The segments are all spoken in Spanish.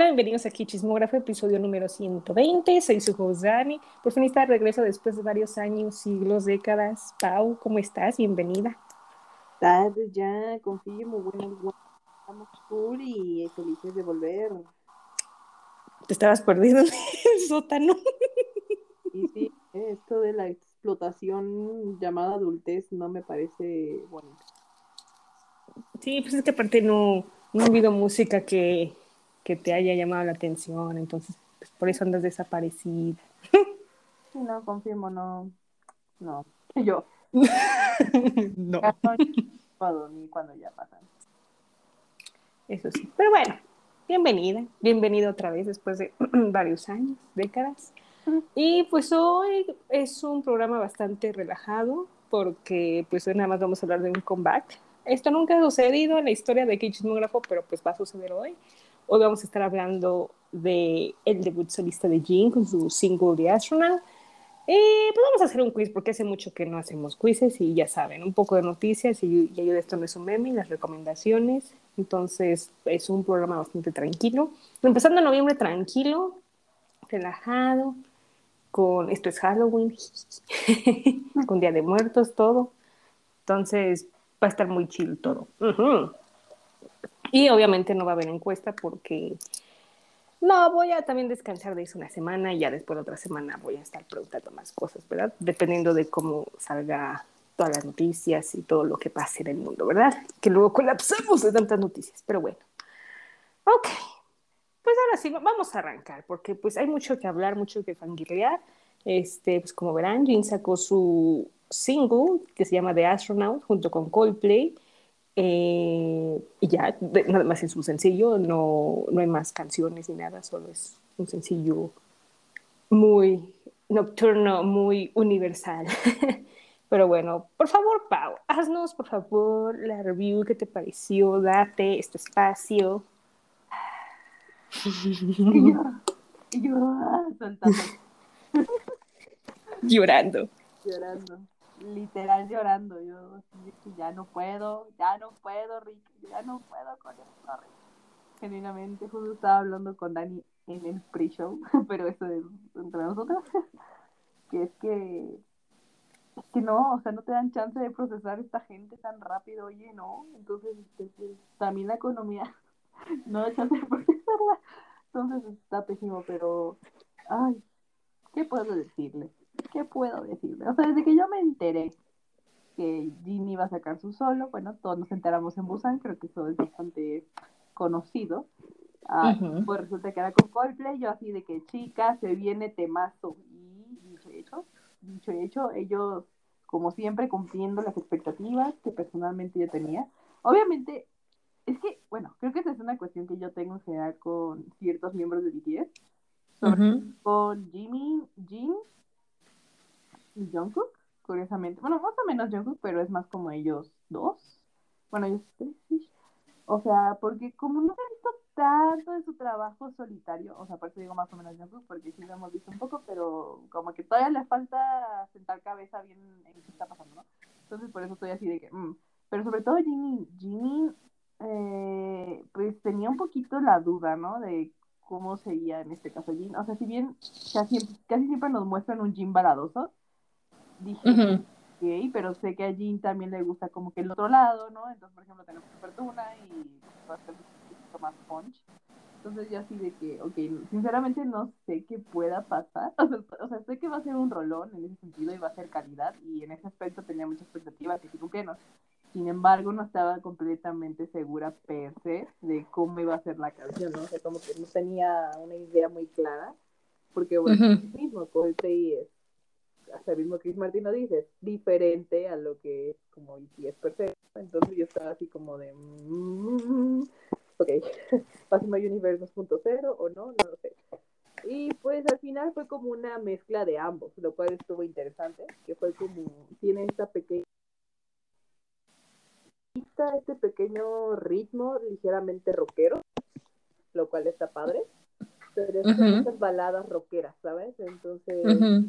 Hola, bienvenidos aquí Chismógrafo, episodio número 120. Soy su host Dani. Por fin está de regreso después de varios años, siglos, décadas. Pau, ¿cómo estás? Bienvenida. Tarde ya, confirmo, bueno, estamos cool y felices de volver. Te estabas perdiendo en el sótano. Y sí, esto de la explotación llamada adultez no me parece bonito. Sí, pues es que aparte no, no ha habido música que, que te haya llamado la atención, entonces pues por eso andas desaparecida. Sí, no, confirmo, no. No, yo. no. Cuando, ni cuando ya pasan. Eso sí. Pero bueno, bienvenida, bienvenida otra vez después de varios años, décadas. Y pues hoy es un programa bastante relajado porque pues hoy nada más vamos a hablar de un comeback. Esto nunca ha sucedido en la historia de Chismógrafo, pero pues va a suceder hoy. Hoy vamos a estar hablando de el debut solista de Jean con su single The Astronaut. Y pues vamos a hacer un quiz porque hace mucho que no hacemos quizzes y ya saben, un poco de noticias y, y esto no es un meme, las recomendaciones. Entonces es un programa bastante tranquilo. Empezando en noviembre tranquilo, relajado, con esto es Halloween, con Día de Muertos, todo. Entonces va a estar muy chill todo. Y obviamente no va a haber encuesta porque no, voy a también descansar de eso una semana y ya después de otra semana voy a estar preguntando más cosas, ¿verdad? Dependiendo de cómo salga todas las noticias y todo lo que pase en el mundo, ¿verdad? Que luego colapsamos de tantas noticias, pero bueno. Ok, pues ahora sí, vamos a arrancar, porque pues hay mucho que hablar, mucho que fangirlear. Este, pues como verán, Jin sacó su single que se llama The Astronaut junto con Coldplay. Eh, y ya, nada más es un sencillo, no, no hay más canciones ni nada, solo es un sencillo muy nocturno, muy universal. Pero bueno, por favor, Pau, haznos por favor la review que te pareció, date este espacio. Y yo, y yo ah, Llorando. llorando, literal llorando. Yo ya no puedo, ya no puedo, Rick, ya no puedo con esto, Rick. Genuinamente, justo estaba hablando con Dani en el pre-show, pero eso es entre nosotros, que es que es que no, o sea, no te dan chance de procesar esta gente tan rápido, oye, no, entonces este, pues, también la economía no da chance de procesarla, entonces está pésimo, pero, ay, ¿qué puedo decirle? ¿Qué puedo decirle? O sea, desde que yo me enteré que Jin iba a sacar su solo, bueno, todos nos enteramos en Busan, creo que eso es bastante conocido, ah, pues resulta que era con Coldplay, yo así de que chica, se viene temazo, y dicho y hecho, dicho hecho, ellos como siempre cumpliendo las expectativas que personalmente yo tenía. Obviamente, es que, bueno, creo que esa es una cuestión que yo tengo en general con ciertos miembros de BTS, sobre con Jimmy, Jin y Jungkook, curiosamente. Bueno, más o menos Jungkook, pero es más como ellos dos. Bueno, ellos tres. O sea, porque como no se ha visto tanto de su trabajo solitario, o sea, por eso digo más o menos Jungkook, porque sí lo hemos visto un poco, pero como que todavía le falta sentar cabeza bien en qué está pasando, ¿no? Entonces por eso estoy así de que, mm. pero sobre todo Jimmy, Jimmy, eh, pues tenía un poquito la duda, ¿no? De cómo sería en este caso Jin. O sea, si bien casi, casi siempre nos muestran un Jin baladoso, dije, Ujú. ok, pero sé que a Jin también le gusta como que el otro lado, ¿no? Entonces, por ejemplo, tenemos Fortuna y va a ser un poquito más punch. Entonces yo así de que, ok, sinceramente no sé qué pueda pasar. O sea, o sea, sé que va a ser un rolón en ese sentido y va a ser calidad y en ese aspecto tenía muchas expectativas y sí cumplieron. Sin embargo, no estaba completamente segura per se de cómo iba a ser la canción, ¿no? O sea, como que no tenía una idea muy clara. Porque, bueno, Ujú. mismo Coldplay es, hasta el mismo Chris Martin lo dice, es diferente a lo que es como BTS perfecto. Entonces yo estaba así como de, mm, ok, Pásimo Universe 2.0 o no, no lo sé. Y pues al final fue como una mezcla de ambos, lo cual estuvo interesante, que fue como, tiene esta pequeña este pequeño ritmo ligeramente rockero, lo cual está padre, pero es como Ujú. esas baladas rockeras, ¿sabes? Entonces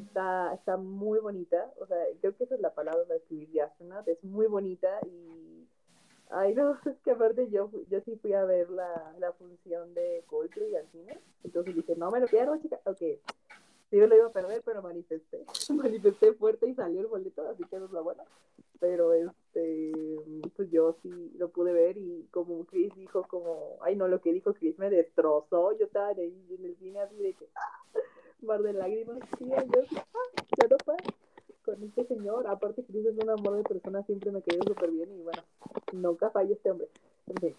está, está muy bonita, o sea, creo que esa es la palabra para escribir de Astronaut, es muy bonita y Ay, no, es que aparte yo, yo sí fui a ver la, la función de Coldplay al cine. Entonces dije, no me lo pierdo, chica. Ok, me lo iba a perder, pero manifesté. manifesté fuerte y salió el boleto, así que no es lo bueno. Pero este, pues yo sí lo pude ver y como Chris dijo, como, ay no, lo que dijo Chris me destrozó. Yo estaba ahí en el cine así de que, ¡ah! mar de lágrimas. Y yo, ah, ya no puedo con este señor. Aparte, Chris es un amor de persona, siempre me quedado súper bien y bueno, nunca falla este hombre.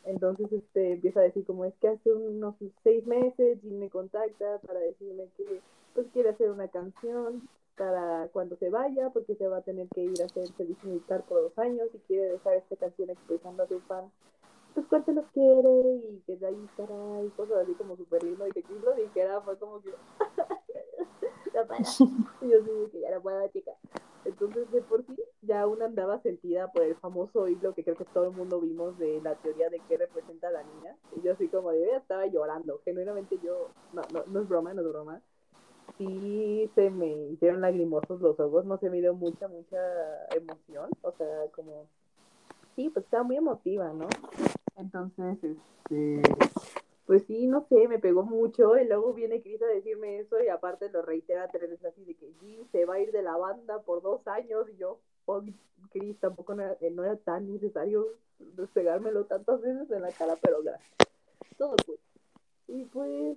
entonces este, empieza a decir como es que hace unos seis meses y me contacta para decirme que pues quiere hacer una canción para cuando se vaya, porque se va a tener que ir a hacer servicio militar por dos años y quiere dejar esta canción expresando a su fan pues cuánto los quiere y que de ahí estará y cosas así como súper lindo y que Chris lo dijera fue como que no para. Y yo sí que ya no puedo, chica. Entonces, de por sí, ya una andaba sentida por el famoso hilo que creo que todo el mundo vimos de la teoría de qué representa la niña. Y yo así como de, ya estaba llorando. Genuinamente yo, no, no, no es broma, no es broma. Sí se me hicieron lagrimosos los ojos, no se me dio mucha, mucha emoción. O sea, como, sí, pues estaba muy emotiva, ¿no? Entonces, este, pues sí, no sé, me pegó mucho. Y luego viene Cris a decirme eso y aparte lo reitera tres veces así de que Jim se va a ir de la banda por dos años y yo, oh, Cris, tampoco no era, eh, no era, tan necesario despegármelo tantas veces en la cara, pero gracias. Todo pues. Y pues,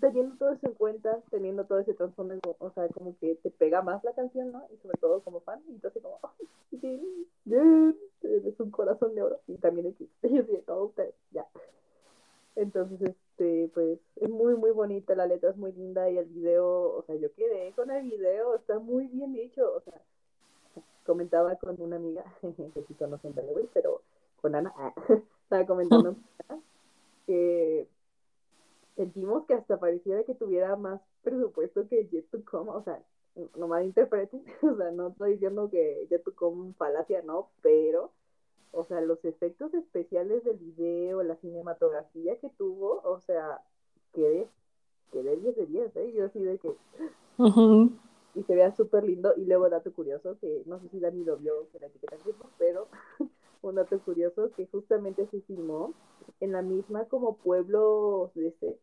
teniendo todo eso en cuenta, teniendo todo ese trasfondo, o sea, como que te pega más la canción, ¿no? Y sobre todo como fan, y entonces como, oh, sí, es un corazón de oro. Y también X, yo sí, todo ustedes, ya. Entonces, este, pues es muy, muy bonita, la letra es muy linda y el video, o sea, yo quedé con el video, está muy bien hecho, o sea, comentaba con una amiga, que sí conocen pero con Ana, estaba comentando que sentimos que hasta pareciera que tuviera más presupuesto que Jet to Come, o sea, no malinterpreten, o sea, no estoy diciendo que Jet to Come falacia, no, pero o sea, los efectos especiales del video, la cinematografía que tuvo, o sea, quedé, quedé 10 de 10, ¿eh? Yo así de que... Y se vea súper lindo. Y luego, dato curioso, que no sé si Dani lo vio en la etiqueta pero un dato curioso que justamente se filmó en la misma como pueblo de este,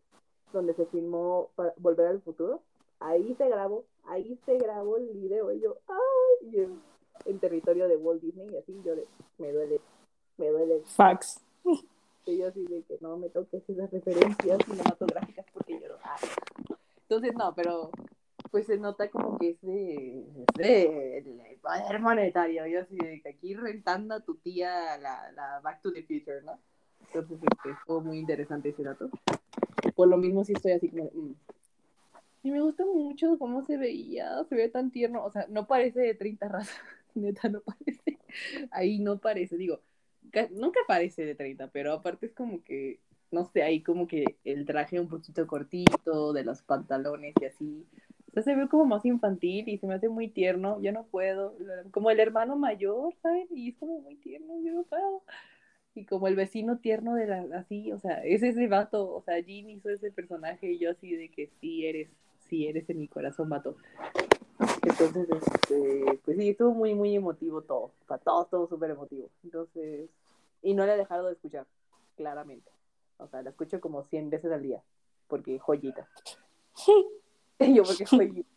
donde se filmó para Volver al Futuro. Ahí se grabó, ahí se grabó el video. Y yo, ¡ay! Y en territorio de Walt Disney y así yo me duele, me duele. Fax. Y yo así de que no me toques esas referencias cinematográficas porque yo no. Entonces no, pero pues se nota como que ese, ese el poder monetario, yo así de que aquí rentando a tu tía la, la Back to the Future, ¿no? Entonces este, fue muy interesante ese dato. Por lo mismo sí estoy así como... Mm. Y me gusta mucho cómo se veía, se ve tan tierno, o sea, no parece de 30 razas neta no parece. Ahí no parece, digo, nunca parece de 30, pero aparte es como que, no sé, ahí como que el traje un poquito cortito, de los pantalones y así. O sea, se ve como más infantil y se me hace muy tierno. Yo no puedo. Como el hermano mayor, ¿saben? Y es como muy tierno, yo no puedo. Y como el vecino tierno de la, así, o sea, es ese vato, o sea, Jean hizo ese personaje y yo así de que sí eres, sí eres en mi corazón, vato. Entonces, este, pues sí, estuvo muy, muy emotivo todo. Para todo, todo súper emotivo. Entonces, y no le he dejado de escuchar, claramente. O sea, la escucho como 100 veces al día, porque joyita. Yo, porque joyita.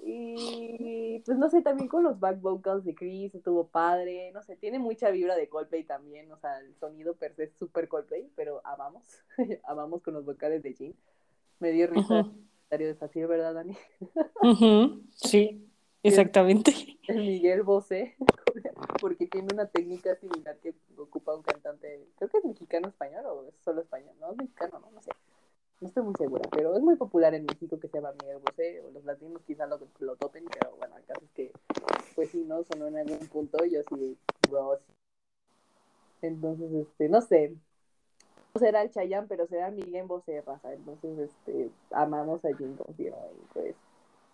Y pues no sé, también con los back vocals de Chris estuvo padre, no sé, tiene mucha vibra de Coldplay también, o sea, el sonido per se es súper Coldplay, pero amamos, amamos con los vocales de Jean. Me dio risa de Sacir, ¿verdad, Dani? Sí, exactamente. El, Miguel Bosé, porque tiene una técnica similar que ocupa un cantante, creo que es mexicano español o es solo español, no es mexicano, no, no sé. No estoy muy segura, pero es muy popular en México que se llama Miguel Bosé, o los latinos quizás lo, lo topen, pero bueno, el caso es que, pues sí, ¿no? Sonó en algún punto, yo así, bros. Entonces, este, no sé, será el Chayanne, pero será Miguel Bosé raza. Entonces, este, amamos a Jim Confirmo y pues,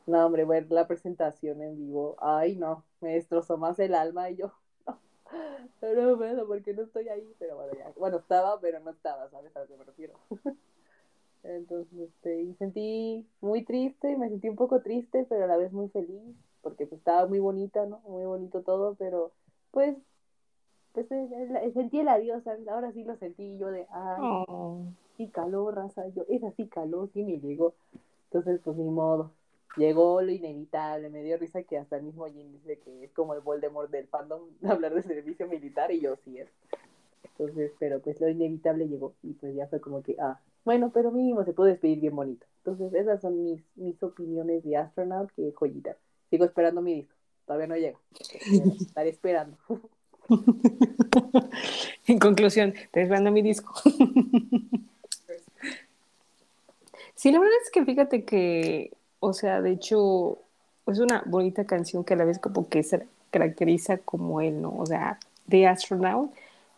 no, hombre, ver la presentación en vivo, ay, no, me destrozó más el alma y yo, no, no puedo porque no estoy ahí, pero bueno, ya, bueno, estaba, pero no estaba, ¿sabes a lo que me refiero? Entonces, este, y sentí muy triste, me sentí un poco triste, pero a la vez muy feliz, porque pues estaba muy bonita, ¿no? Muy bonito todo, pero pues pues eh, eh, sentí el adiós, ¿sabes? Ahora sí lo sentí yo de, ay, Oh. sí calor, raza, yo, es así calor, sí me llegó. Entonces, pues ni modo. Llegó lo inevitable, me dio risa que hasta el mismo Jin dice que es como el Voldemort del fandom hablar de servicio militar y yo sí es. Entonces, pero pues lo inevitable llegó y pues ya fue como que, ah, bueno, pero mínimo se puede despedir bien bonito. Entonces, esas son mis, mis opiniones de Astronaut, que joyita. Sigo esperando mi disco, todavía no llega. Estaré esperando. en conclusión, te esperando mi disco. sí, la verdad es que fíjate que, o sea, de hecho, es una bonita canción que a la vez como que se caracteriza como él, ¿no? O sea, de Astronaut,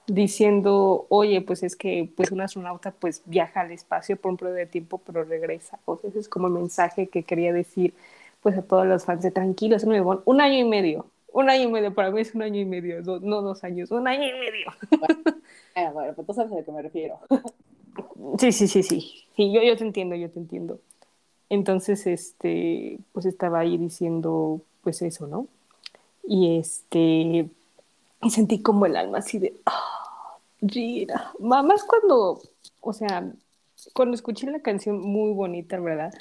diciendo, oye, pues es que pues un astronauta pues viaja al espacio por un periodo de tiempo, pero regresa. O sea, ese es como el mensaje que quería decir pues a todos los fans de tranquilos, un año y medio, un año y medio, para mí es un año y medio, do, no dos años, un año y medio. Bueno, bueno, pues tú sabes a lo que me refiero. Sí, sí, sí, sí, sí, yo, yo te entiendo, yo te entiendo. Entonces, este, pues estaba ahí diciendo, pues eso, ¿no? Y este, y sentí como el alma así de, ah, Gina, más cuando, o sea, cuando escuché la canción muy bonita, ¿verdad?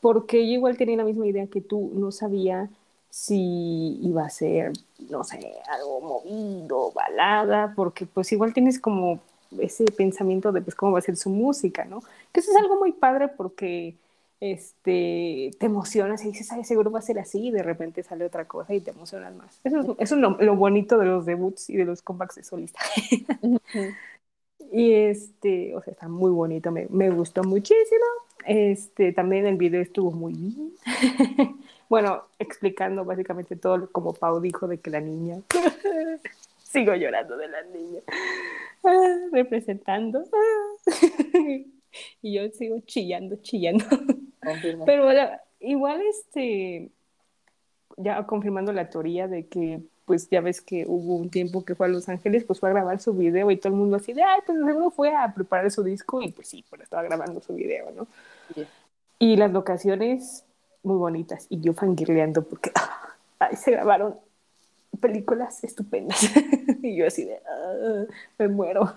Porque yo igual tenía la misma idea que tú, no sabía si iba a ser, no sé, algo movido, balada, porque pues igual tienes como ese pensamiento de pues cómo va a ser su música, ¿no? Que eso es algo muy padre porque este, te emocionas y dices, ay, seguro va a ser así, y de repente sale otra cosa y te emocionas más. Eso es, eso es lo, lo, bonito de los debuts y de los comebacks de solista. y este, o sea, está muy bonito, me, me, gustó muchísimo. Este, también el video estuvo muy bien. bueno, explicando básicamente todo como Pau dijo de que la niña, sigo llorando de la niña, ah, representando. y yo sigo chillando, chillando. Confirmo. Pero bueno, igual este, ya confirmando la teoría de que pues ya ves que hubo un tiempo que fue a Los Ángeles, pues fue a grabar su video y todo el mundo así de, ay, pues seguro fue a preparar su disco y pues sí, pues estaba grabando su video, ¿no? Yeah. Y las locaciones muy bonitas y yo fangirleando porque ay, se grabaron películas estupendas y yo así de, ah, me muero.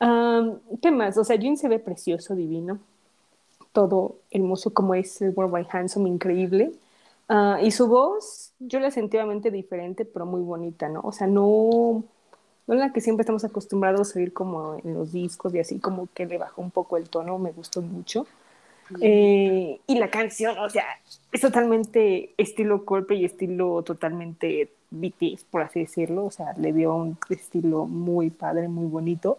Um, ¿Qué más? O sea, Jin se ve precioso, divino, todo hermoso como es el World by Handsome, increíble. Uh, y su voz, yo la sentí obviamente diferente, pero muy bonita, ¿no? O sea, no, no la que siempre estamos acostumbrados a oír como en los discos y así como que le bajó un poco el tono, me gustó mucho. Eh, y la canción, o sea, es totalmente estilo golpe y estilo totalmente BTS, por así decirlo. O sea, le dio un estilo muy padre, muy bonito.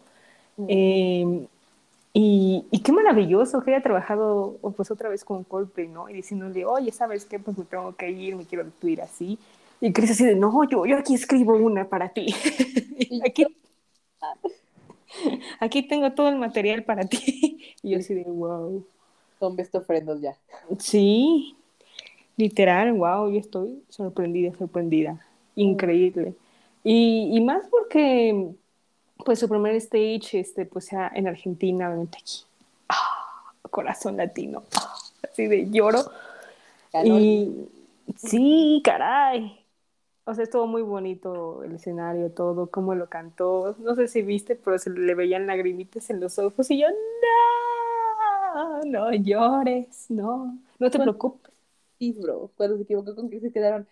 Eh, y, y, qué maravilloso que haya trabajado pues otra vez con Coldplay, ¿no? Y diciéndole, oye, ¿sabes qué? Pues me tengo que ir, me quiero ir así. Y Chris así de, no, yo, yo aquí escribo una para ti. aquí, aquí tengo todo el material para ti. y yo así de, wow. Son best ofrendos ya. Sí, literal, wow, yo estoy sorprendida, sorprendida. Increíble. Y, y más porque pues su primer stage, este, pues sea en Argentina, obviamente aquí. Ah, corazón latino. Así de lloro. Y sí, caray. O sea, estuvo muy bonito el escenario, todo, cómo lo cantó. No sé si viste, pero se le veían lagrimitas en los ojos y yo, no, no llores, no, no te preocupes. Sí, bro, cuando se equivocó con que se quedaron,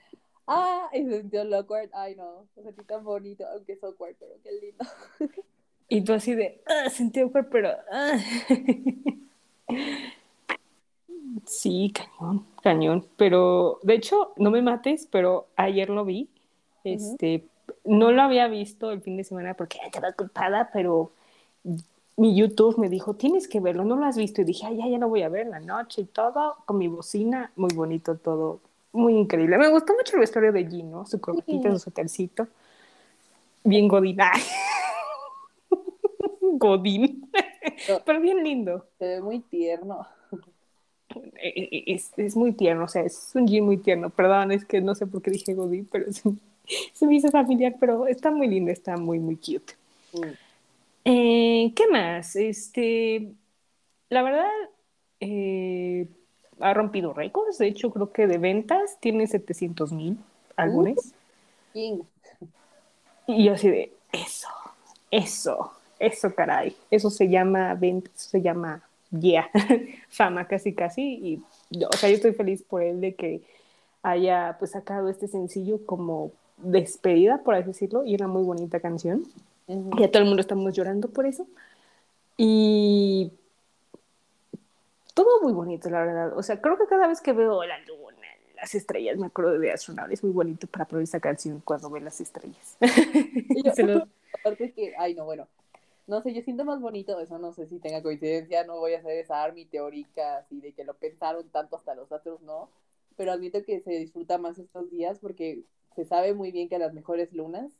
ah, y se sintió lo awkward, ay no, se sentí tan bonito, aunque es awkward, pero qué lindo. Y tú así de, ah, sentí awkward, pero... Ah. Sí, cañón, cañón. Pero, de hecho, no me mates, pero ayer lo vi. Este, uh -huh. no lo había visto el fin de semana porque estaba ocupada, pero mi YouTube me dijo, tienes que verlo, no lo has visto. Y dije, ay, ya, ya lo voy a ver en la noche y todo, con mi bocina, muy bonito todo, muy increíble. Me gustó mucho el vestuario de Gino, su corbatita, sí. su hotelcito. Bien Godín. Godín. No, Pero bien lindo. Se ve muy tierno. Es, es, muy tierno, o sea, es un Jin muy tierno. Perdón, es que no sé por qué dije Godín, pero se, se me hizo familiar, pero está muy lindo, está muy, muy cute. Mm. Eh, ¿Qué más? Este, la verdad, eh, ha rompido récords. De hecho, creo que de ventas tiene 700 mil álbumes. Uh, y yo así de, Eso, eso, eso, caray. Eso se llama venta, eso se llama yeah, fama casi casi. Y, o sea, yo estoy feliz por él de que haya pues sacado este sencillo como despedida, por así decirlo, y una muy bonita canción. Y a todo el mundo estamos llorando por eso. Y todo muy bonito, la verdad. O sea, creo que cada vez que veo la luna, las estrellas, me acuerdo de Astronaut. Es muy bonito para poner esa canción cuando ve las estrellas. Aparte que, ay, no, bueno, no sé, yo siento más bonito eso, no sé si tenga coincidencia, no voy a hacer esa army teórica así de que lo pensaron tanto hasta los astros, no, pero admito que se disfruta más estos días porque se sabe muy bien que las mejores lunas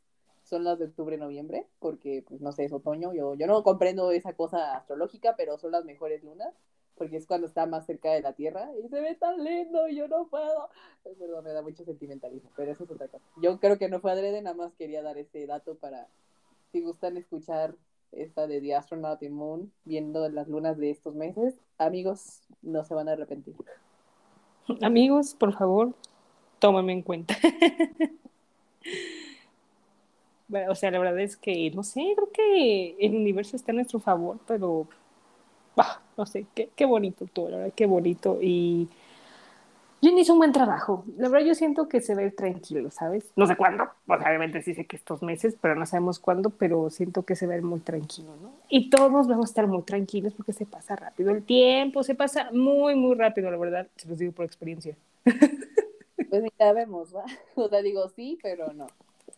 son las de octubre noviembre, porque pues no sé, es otoño, yo, yo no comprendo esa cosa astrológica, pero son las mejores lunas, porque es cuando está más cerca de la Tierra y se ve tan lindo y yo no puedo. Perdón, me da mucho sentimentalismo, pero eso es otra cosa. Yo creo que no fue adrede, nada más quería dar ese dato para si gustan escuchar esta de The Astronaut in Moon, viendo las lunas de estos meses, amigos, no se van a arrepentir. Amigos, por favor, tómame en cuenta. bueno, o sea, la verdad es que, no sé, creo que el universo está a nuestro favor, pero, no sé, qué, qué bonito todo, la verdad, qué bonito. Y Jin hizo un buen trabajo. La verdad, yo siento que se ve tranquilo, ¿sabes? No sé cuándo, pues, obviamente sí sé que estos meses, pero no sabemos cuándo, pero siento que se ve muy tranquilo, ¿no? Y todos vamos a estar muy tranquilos porque se pasa rápido el tiempo, se pasa muy, muy rápido, la verdad, se los digo por experiencia. Pues ya vemos, ¿va? O sea, digo sí, pero no.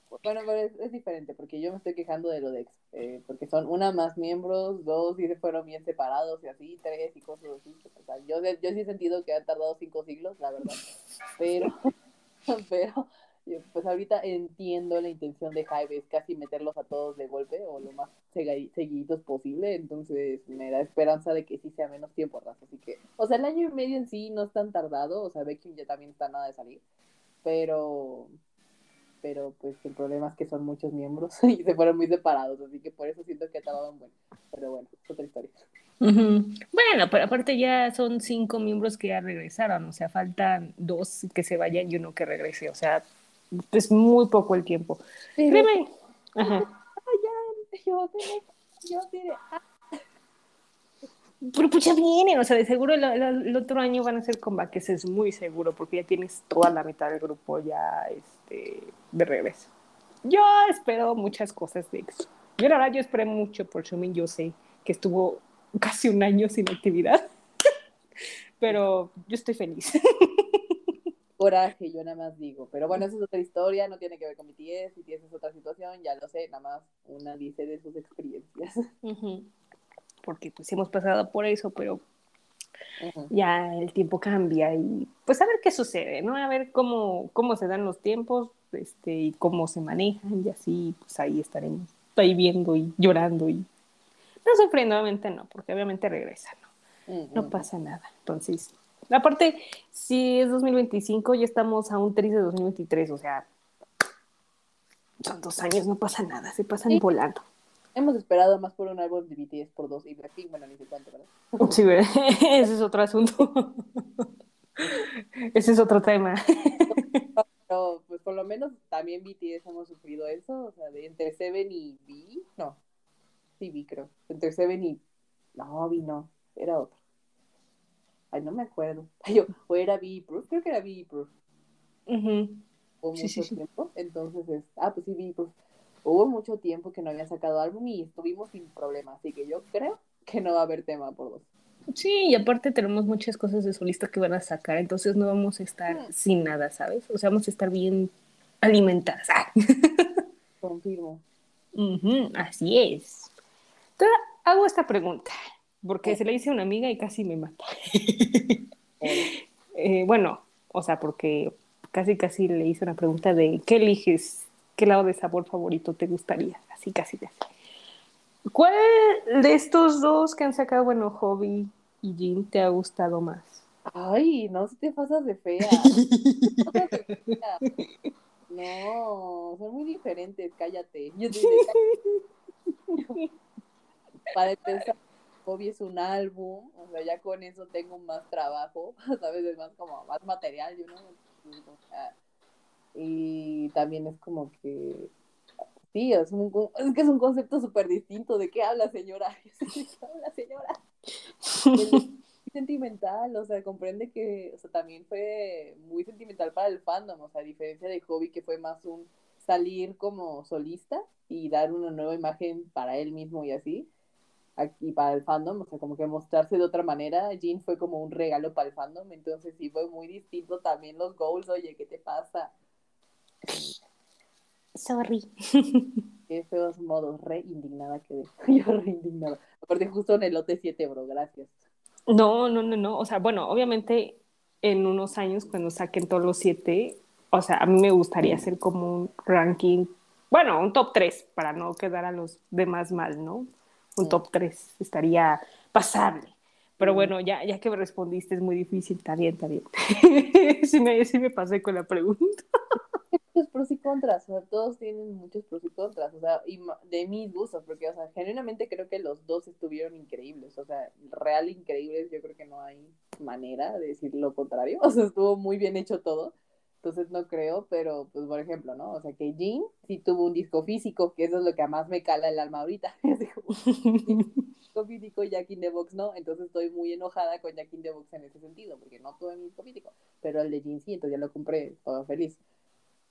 Bueno, pero es, diferente, porque yo me estoy quejando de lo de eh, porque son una más miembros, dos y se fueron bien separados y así, tres y cosas así. O yo, yo sí he sentido que han tardado cinco siglos, la verdad. Pero, pero, pues ahorita entiendo la intención de Jaime, es casi meterlos a todos de golpe o lo más seguiditos posible, entonces me da esperanza de que sí sea menos tiempo atrás. Así que, o sea, el año y medio en sí no es tan tardado, o sea, Becky ya también está nada de salir, pero pero pues el problema es que son muchos miembros y se fueron muy separados, así que por eso siento que acababan bueno. Pero bueno, es otra historia. Bueno, pero aparte ya son cinco miembros que ya regresaron, o sea, faltan dos que se vayan y uno que regrese, o sea, es muy poco el tiempo. Pero... Ajá. yo, yo diré, ah, pero pues ya vienen, o sea, de seguro el, otro año van a ser combates, es muy seguro, porque ya tienes toda la mitad del grupo ya este, de regreso. Yo espero muchas cosas de eso. Yo la verdad, yo esperé mucho por Shumin, yo sé que estuvo casi un año sin actividad, pero yo estoy feliz. Coraje, yo nada más digo. Pero bueno, esa es otra historia, no tiene que ver con mi tía, si tienes otra situación, ya lo sé, nada más una dice de sus experiencias porque pues hemos pasado por eso, pero ya el tiempo cambia y pues a ver qué sucede, ¿no? A ver cómo, cómo se dan los tiempos este, y cómo se manejan y así, pues ahí estaremos ahí viendo y llorando y no sufriendo, obviamente no, porque obviamente regresa, ¿no? No pasa nada. Entonces, aparte, si es 2025, ya estamos a un 3 de 2023, o sea, son dos años, no pasa nada, se pasan volando. Hemos esperado más por un álbum de BTS por dos y Blackpink, bueno, ni sé cuánto, ¿verdad? Sí, ese es otro asunto. ese es otro tema. Pero, pues por lo menos también BTS hemos sufrido eso, o sea, de entre Seven y B, no, sí, B creo, entre Seven y, no, B no, era otro. Ay, no me acuerdo. Ay, o era B Proof, creo que era B Proof. Uh sí, sí, tiempo, entonces, es, ah, pues sí, B Proof hubo mucho tiempo que no habían sacado álbum y estuvimos sin problema, así que yo creo que no va a haber tema por dos. Sí, y aparte tenemos muchas cosas de solista que van a sacar, entonces no vamos a estar mm. sin nada, ¿sabes? O sea, vamos a estar bien alimentadas. Confirmo. así es. Entonces, hago esta pregunta, porque se la hice a una amiga y casi me mata. Eh, bueno, o sea, porque casi casi le hice una pregunta de ¿qué eliges ¿Qué lado de sabor favorito te gustaría? Así casi de ¿Cuál de estos dos que han sacado, bueno, Hobby y Jean, te ha gustado más? Ay, no te pasas de fea. No, son muy diferentes, cállate. Para empezar, Hobby es un álbum, o sea, ya con eso tengo más trabajo, ¿sabes? Es más como más material, yo no y también es como que Sí, es, un, es que es un concepto súper distinto. ¿De qué habla, señora? ¿De qué habla, señora? sentimental, o sea, comprende que, o sea, también fue muy sentimental para el fandom, o sea, a diferencia de Hobby, que fue más un salir como solista y dar una nueva imagen para él mismo y así, aquí para el fandom, o sea, como que mostrarse de otra manera, Jean fue como un regalo para el fandom, entonces sí fue muy distinto también los goals, oye, ¿qué te pasa? Sorry. Qué feos modos, re indignada que yo re indignada. Aparte justo en el lote 7, bro, gracias. No, no, no, no, o sea, bueno, obviamente en unos años cuando saquen todos los siete, o sea, a mí me gustaría hacer como un ranking, bueno, un top 3 para no quedar a los demás mal, ¿no? Un top 3 estaría pasable. Pero bueno, ya, ya que me respondiste es muy difícil, está bien, está bien. sí, me, sí me pasé con la pregunta. Muchos pros y contras, o sea, todos tienen muchos pros y contras, o sea, y de mis gustos, porque, o sea, genuinamente creo que los dos estuvieron increíbles, o sea, real increíbles, yo creo que no hay manera de decir lo contrario, o sea, estuvo muy bien hecho todo, entonces no creo, pero pues por ejemplo, ¿no? O sea que Jean sí tuvo un disco físico, que eso es lo que más me cala el alma ahorita. disco físico y Jack in the Box no, entonces estoy muy enojada con Jack in the Box en ese sentido, porque no tuve mi disco físico, pero el de Jean sí, entonces ya lo compré, todo feliz.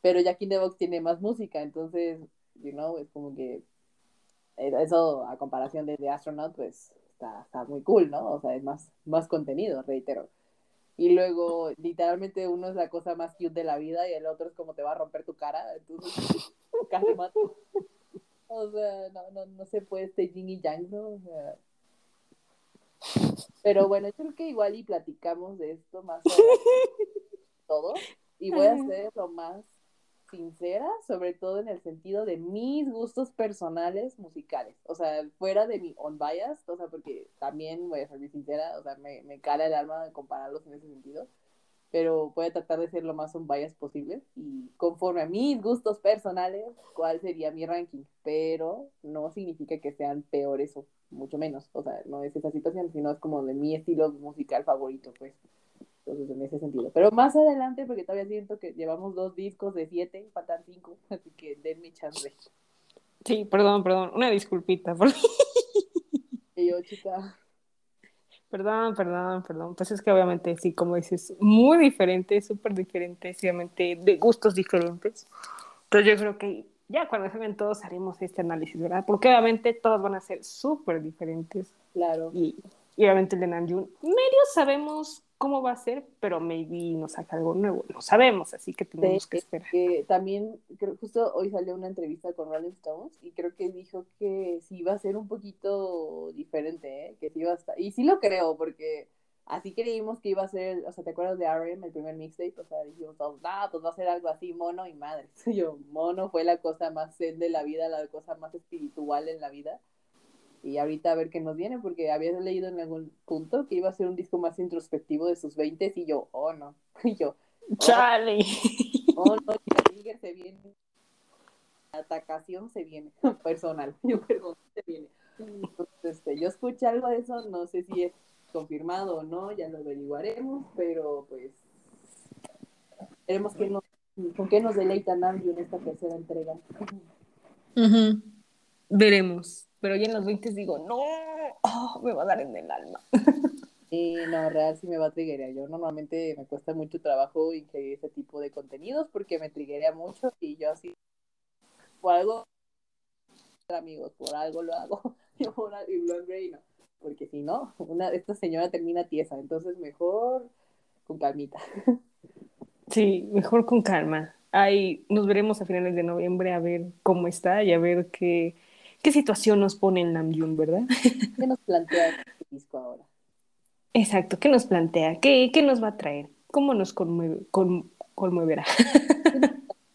Pero Jack in the Box tiene más música, entonces, you know, es como que eh, eso a comparación de The Astronaut, pues está, está muy cool, ¿no? O sea, es más, más contenido, reitero. Y luego, literalmente, uno es la cosa más cute de la vida y el otro es como te va a romper tu cara. Entonces, casi mato. O sea, no, no, no se puede este yin y yang, ¿no? O sea... Pero bueno, yo creo que igual y platicamos de esto más todo. Y voy a hacer lo más sincera, sobre todo en el sentido de mis gustos personales musicales. O sea, fuera de mi on bias, o sea, porque también voy a ser muy sincera, o sea, me, me cala el alma de compararlos en ese sentido. Pero voy a tratar de ser lo más on bias posible y conforme a mis gustos personales, cuál sería mi ranking. Pero no significa que sean peores o mucho menos. O sea, no es esa situación, sino es como de mi estilo musical favorito, pues. Entonces, en ese sentido. Pero más adelante, porque todavía siento que llevamos dos discos de siete, faltan cinco, así que denme chance. Sí, perdón, perdón, una disculpita. Por... Y yo, chica. Perdón, perdón, perdón. Pues es que obviamente, sí, como dices, muy diferente, súper diferente, obviamente de gustos diferentes. Entonces yo creo que ya cuando se ven todos haremos este análisis, ¿verdad? Porque obviamente todos van a ser súper diferentes. Claro. Y, y obviamente el de Namjoon, medio sabemos cómo va a ser, pero maybe nos saca algo nuevo, no sabemos, así que tenemos que esperar. también, creo, justo hoy salió una entrevista con Rolling Stones y creo que dijo que sí iba a ser un poquito diferente, ¿eh? que sí iba a estar, y sí lo creo, porque así creímos que iba a ser, o sea, ¿te acuerdas de R.M., el primer mixtape? O sea, dijimos, ah, pues va a ser algo así, mono y madre. Yo, mono fue la cosa más zen de la vida, la cosa más espiritual en la vida y ahorita a ver qué nos viene, porque había leído en algún punto que iba a ser un disco más introspectivo de sus 20 y yo, oh no, y yo, oh, Charlie. Oh no, Tiger se viene, la atacación se viene, personal, yo perdón, se viene. Entonces, este, yo escuché algo de eso, no sé si es confirmado o no, ya lo averiguaremos, pero pues veremos que nos, con qué nos deleita Namjoon en esta tercera entrega. Veremos pero ya en los 20 digo, no, oh, me va a dar en el alma. Y no, real sí me va a triggerar. Yo normalmente me cuesta mucho trabajo ingerir ese tipo de contenidos porque me triggerea mucho y yo así, por algo, amigos, por algo lo hago. Yo por y Grey no. Porque si no, una, esta señora termina tiesa, entonces mejor con calmita. Sí, mejor con calma. Ahí nos veremos a finales de noviembre a ver cómo está y a ver qué qué situación nos pone en Namjoon, ¿verdad? ¿Qué nos plantea este disco ahora? Exacto, ¿qué nos plantea? ¿Qué, qué nos va a traer? ¿Cómo nos conmueve, con, conmoverá?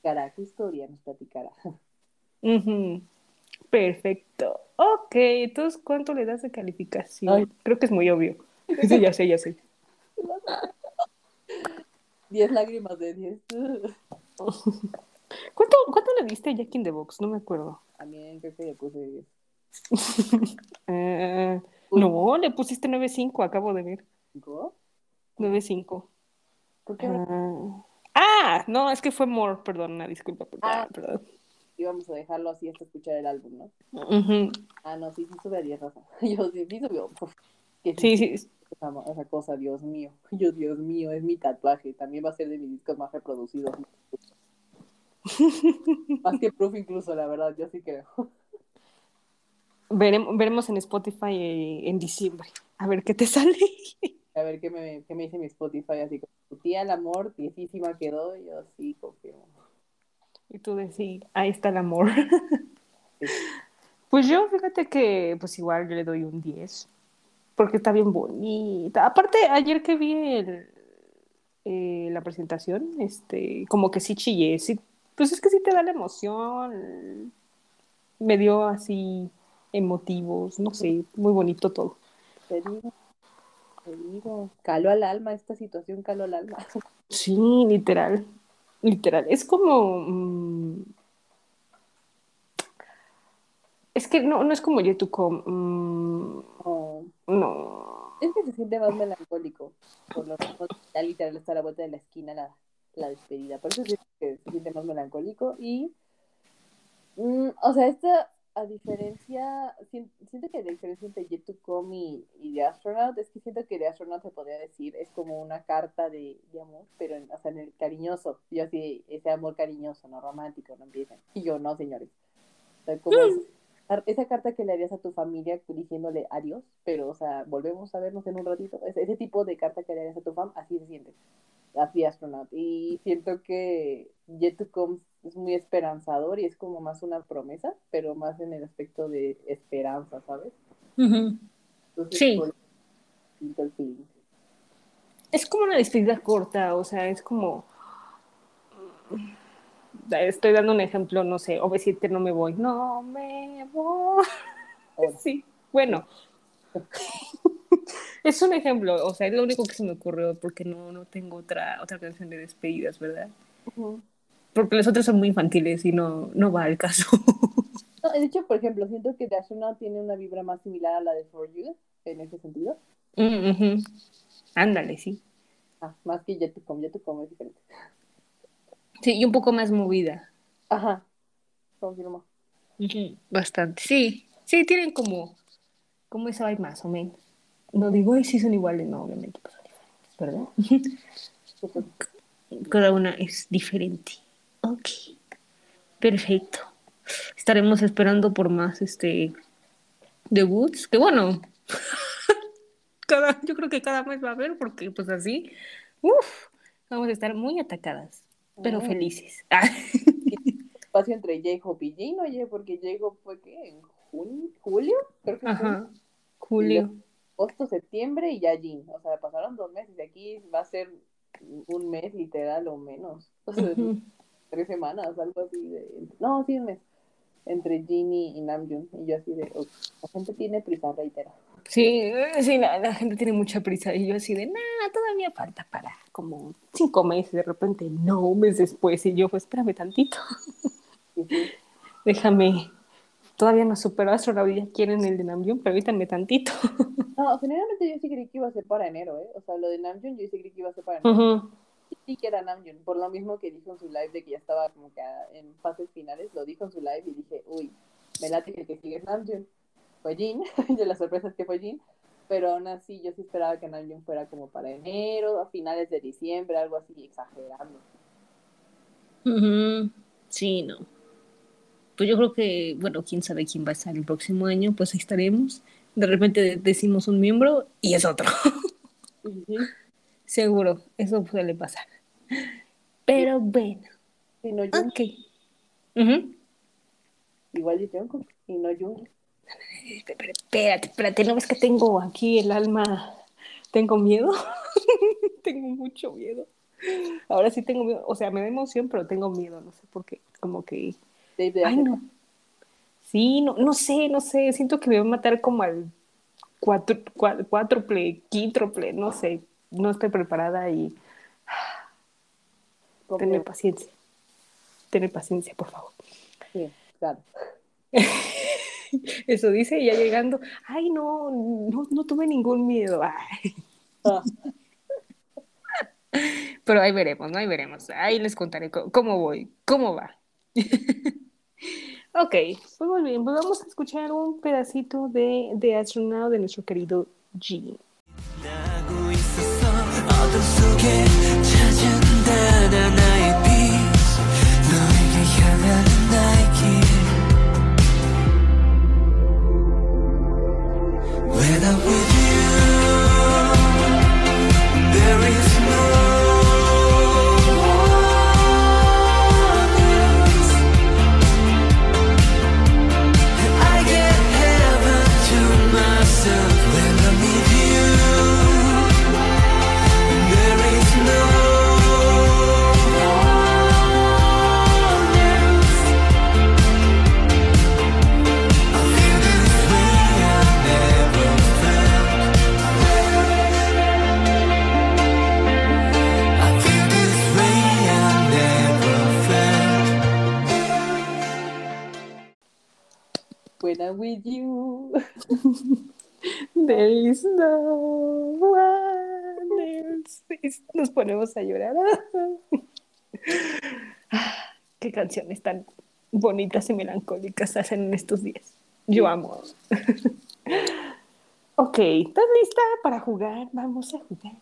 ¿Qué historia nos platicará? Perfecto. Ok, entonces, ¿cuánto le das de calificación? Creo que es muy obvio. Sí, ya sé, ya sé. Diez lágrimas de diez. ¿Cuánto, ¿Cuánto le diste a Jack in the Box? No me acuerdo. También creo que le puse eh, no, le pusiste 9.5, acabo de ver. ¿Cinco? 9.5. ¿Por qué? Ah, ah, no, es que fue more, perdón, disculpa. Perdón, ah. perdón. íbamos a dejarlo así hasta escuchar el álbum, ¿no? Ujú. Ah, no, sí, sí sube a 10 raza. Yo sí, sí subió. Que Sí, sí. Esa, esa cosa, Dios mío. Yo, Dios mío, es mi tatuaje. También va a ser de mis discos más reproducidos. más que Proof incluso, la verdad, yo sí creo. Veremos, veremos en Spotify eh, en diciembre. A ver qué te sale. A ver qué me, qué me dice mi Spotify, así como tu tía el amor, tiesísima quedó, y yo sí confirmo. Y tú decís, ahí está el amor. Sí. Pues yo, fíjate que, pues igual yo le doy un 10. Porque está bien bonita. Aparte, ayer que vi el, eh, la presentación, este, como que sí chillé. Sí, pues es que sí te da la emoción. Me dio así emotivos, no sé, muy bonito todo. Te digo, te digo, caló al alma, esta situación caló al alma. Sí, literal. Literal. Es como. mm, es que no, no es como Yetucom. mm, Oh, no. es que se siente más melancólico. Por lo menos, ya literal está a la vuelta de la esquina la, la despedida. Por eso siento que se siente más melancólico. Y, mm, o sea, esta, a diferencia, sien- siento que la diferencia entre Yet to Come y, y The Astronaut es que siento que The Astronaut se podría decir es como una carta de, de amor, pero en, o sea, en el cariñoso. Yo así, ese amor cariñoso, no romántico, no empiecen. Y yo no, señores. Esa carta que le harías a tu familia diciéndole adiós, pero, o sea, volvemos a vernos en un ratito. Ese, ese tipo de carta que le harías a tu fam, así se siente. Así Astronaut. Y siento que Yet to Come es muy esperanzador y es como más una promesa, pero más en el aspecto de esperanza, ¿sabes? Entonces, Sí. por-. Es como una despedida corta, o sea, es como. Estoy dando un ejemplo, no sé, OV7 no me voy. No me voy. Sí, bueno. es un ejemplo, o sea, es lo único que se me ocurrió porque no, no tengo otra, otra canción de despedidas, ¿verdad? Porque las otras son muy infantiles y no, no va al caso. No, de hecho, por ejemplo, siento que The Astronaut tiene una vibra más similar a la de For You, en ese sentido. Mm. Ándale, sí. Ah, más que Yet to Come, Yet to Come es diferente. Sí, y un poco más movida. Ajá, confirmo. Ujú, Bastante. Sí, sí, tienen como, como esa vibe más o menos. No digo, ay, sí son iguales, no, obviamente, pues son diferentes, ¿verdad? Cada una es diferente. Ok. Perfecto. Estaremos esperando por más este debuts. Que bueno. cada, yo creo que cada mes va a haber, porque pues así. Uf, vamos a estar muy atacadas, pero Mm. felices. Espacio entre J-Hope y Jane, oye, porque J-Hope fue ¿qué? ¿En junio? ¿Julio? Creo que fue Ajá. Julio. Agosto, septiembre y ya Jin. O sea, pasaron dos meses y aquí va a ser un mes literal o menos. O sea, tres semanas, algo así de... No, sí, un mes. Entre Jin y, Namjoon. Y yo así de... "Ok, la gente tiene prisa, reitero. Sí, eh, sí, la, la gente tiene mucha prisa y yo así de, nada, todavía falta para como cinco meses, de repente, no, un mes después, y yo, pues espérame tantito, Y sí, déjame, todavía no superó Astronaut y ya quieren el de Namjoon, permítanme tantito. No, generalmente yo sí creí que iba a ser para enero, ¿eh? O sea, lo de Namjoon yo sí creí que iba a ser para enero. Ujú. Sí que era Namjoon, por lo mismo que dijo en su live de que ya estaba como que en fases finales, lo dijo en su live y dije, uy, me late que el que sigue es Namjoon. Fue Jin, de las sorpresas que fue Jin, pero aún así yo sí esperaba que Namjoon fuera como para enero, a finales de diciembre, algo así, exagerando. Ujú. Sí, no. Pues yo creo que, bueno, quién sabe quién va a estar el próximo año, pues ahí estaremos. De repente de- decimos un miembro y es otro. Seguro, eso suele pasar. Pero bueno, y no ok. Ujú. igual y Jungkook, y no. Pero Espérate, espérate, ¿no ves que tengo aquí el alma? Tengo miedo. tengo mucho miedo. Ahora sí tengo miedo. O sea, me da emoción, pero tengo miedo, no sé por qué. Como que. Dave Ay, no. Sí, no, no sé, no sé. Siento que me va a matar como al cuatro, cua- cuádruple, quíntuple, no sé. No estoy preparada y tener paciencia. Tener paciencia, por favor. Sí, claro. Eso dice ya llegando. Ay, no, no, no tuve ningún miedo. Ay. Ah, Pero ahí veremos, ¿no? Ahí veremos. Ahí les contaré co- cómo voy, cómo va. Ok, pues muy bien, pues vamos a escuchar un pedacito de, de Astronaut de nuestro querido G. with you. There is no one else. Nos ponemos a llorar. Qué canciones tan bonitas y melancólicas hacen en estos días. Yo amo. ok, ¿estás lista para jugar? Vamos a jugar.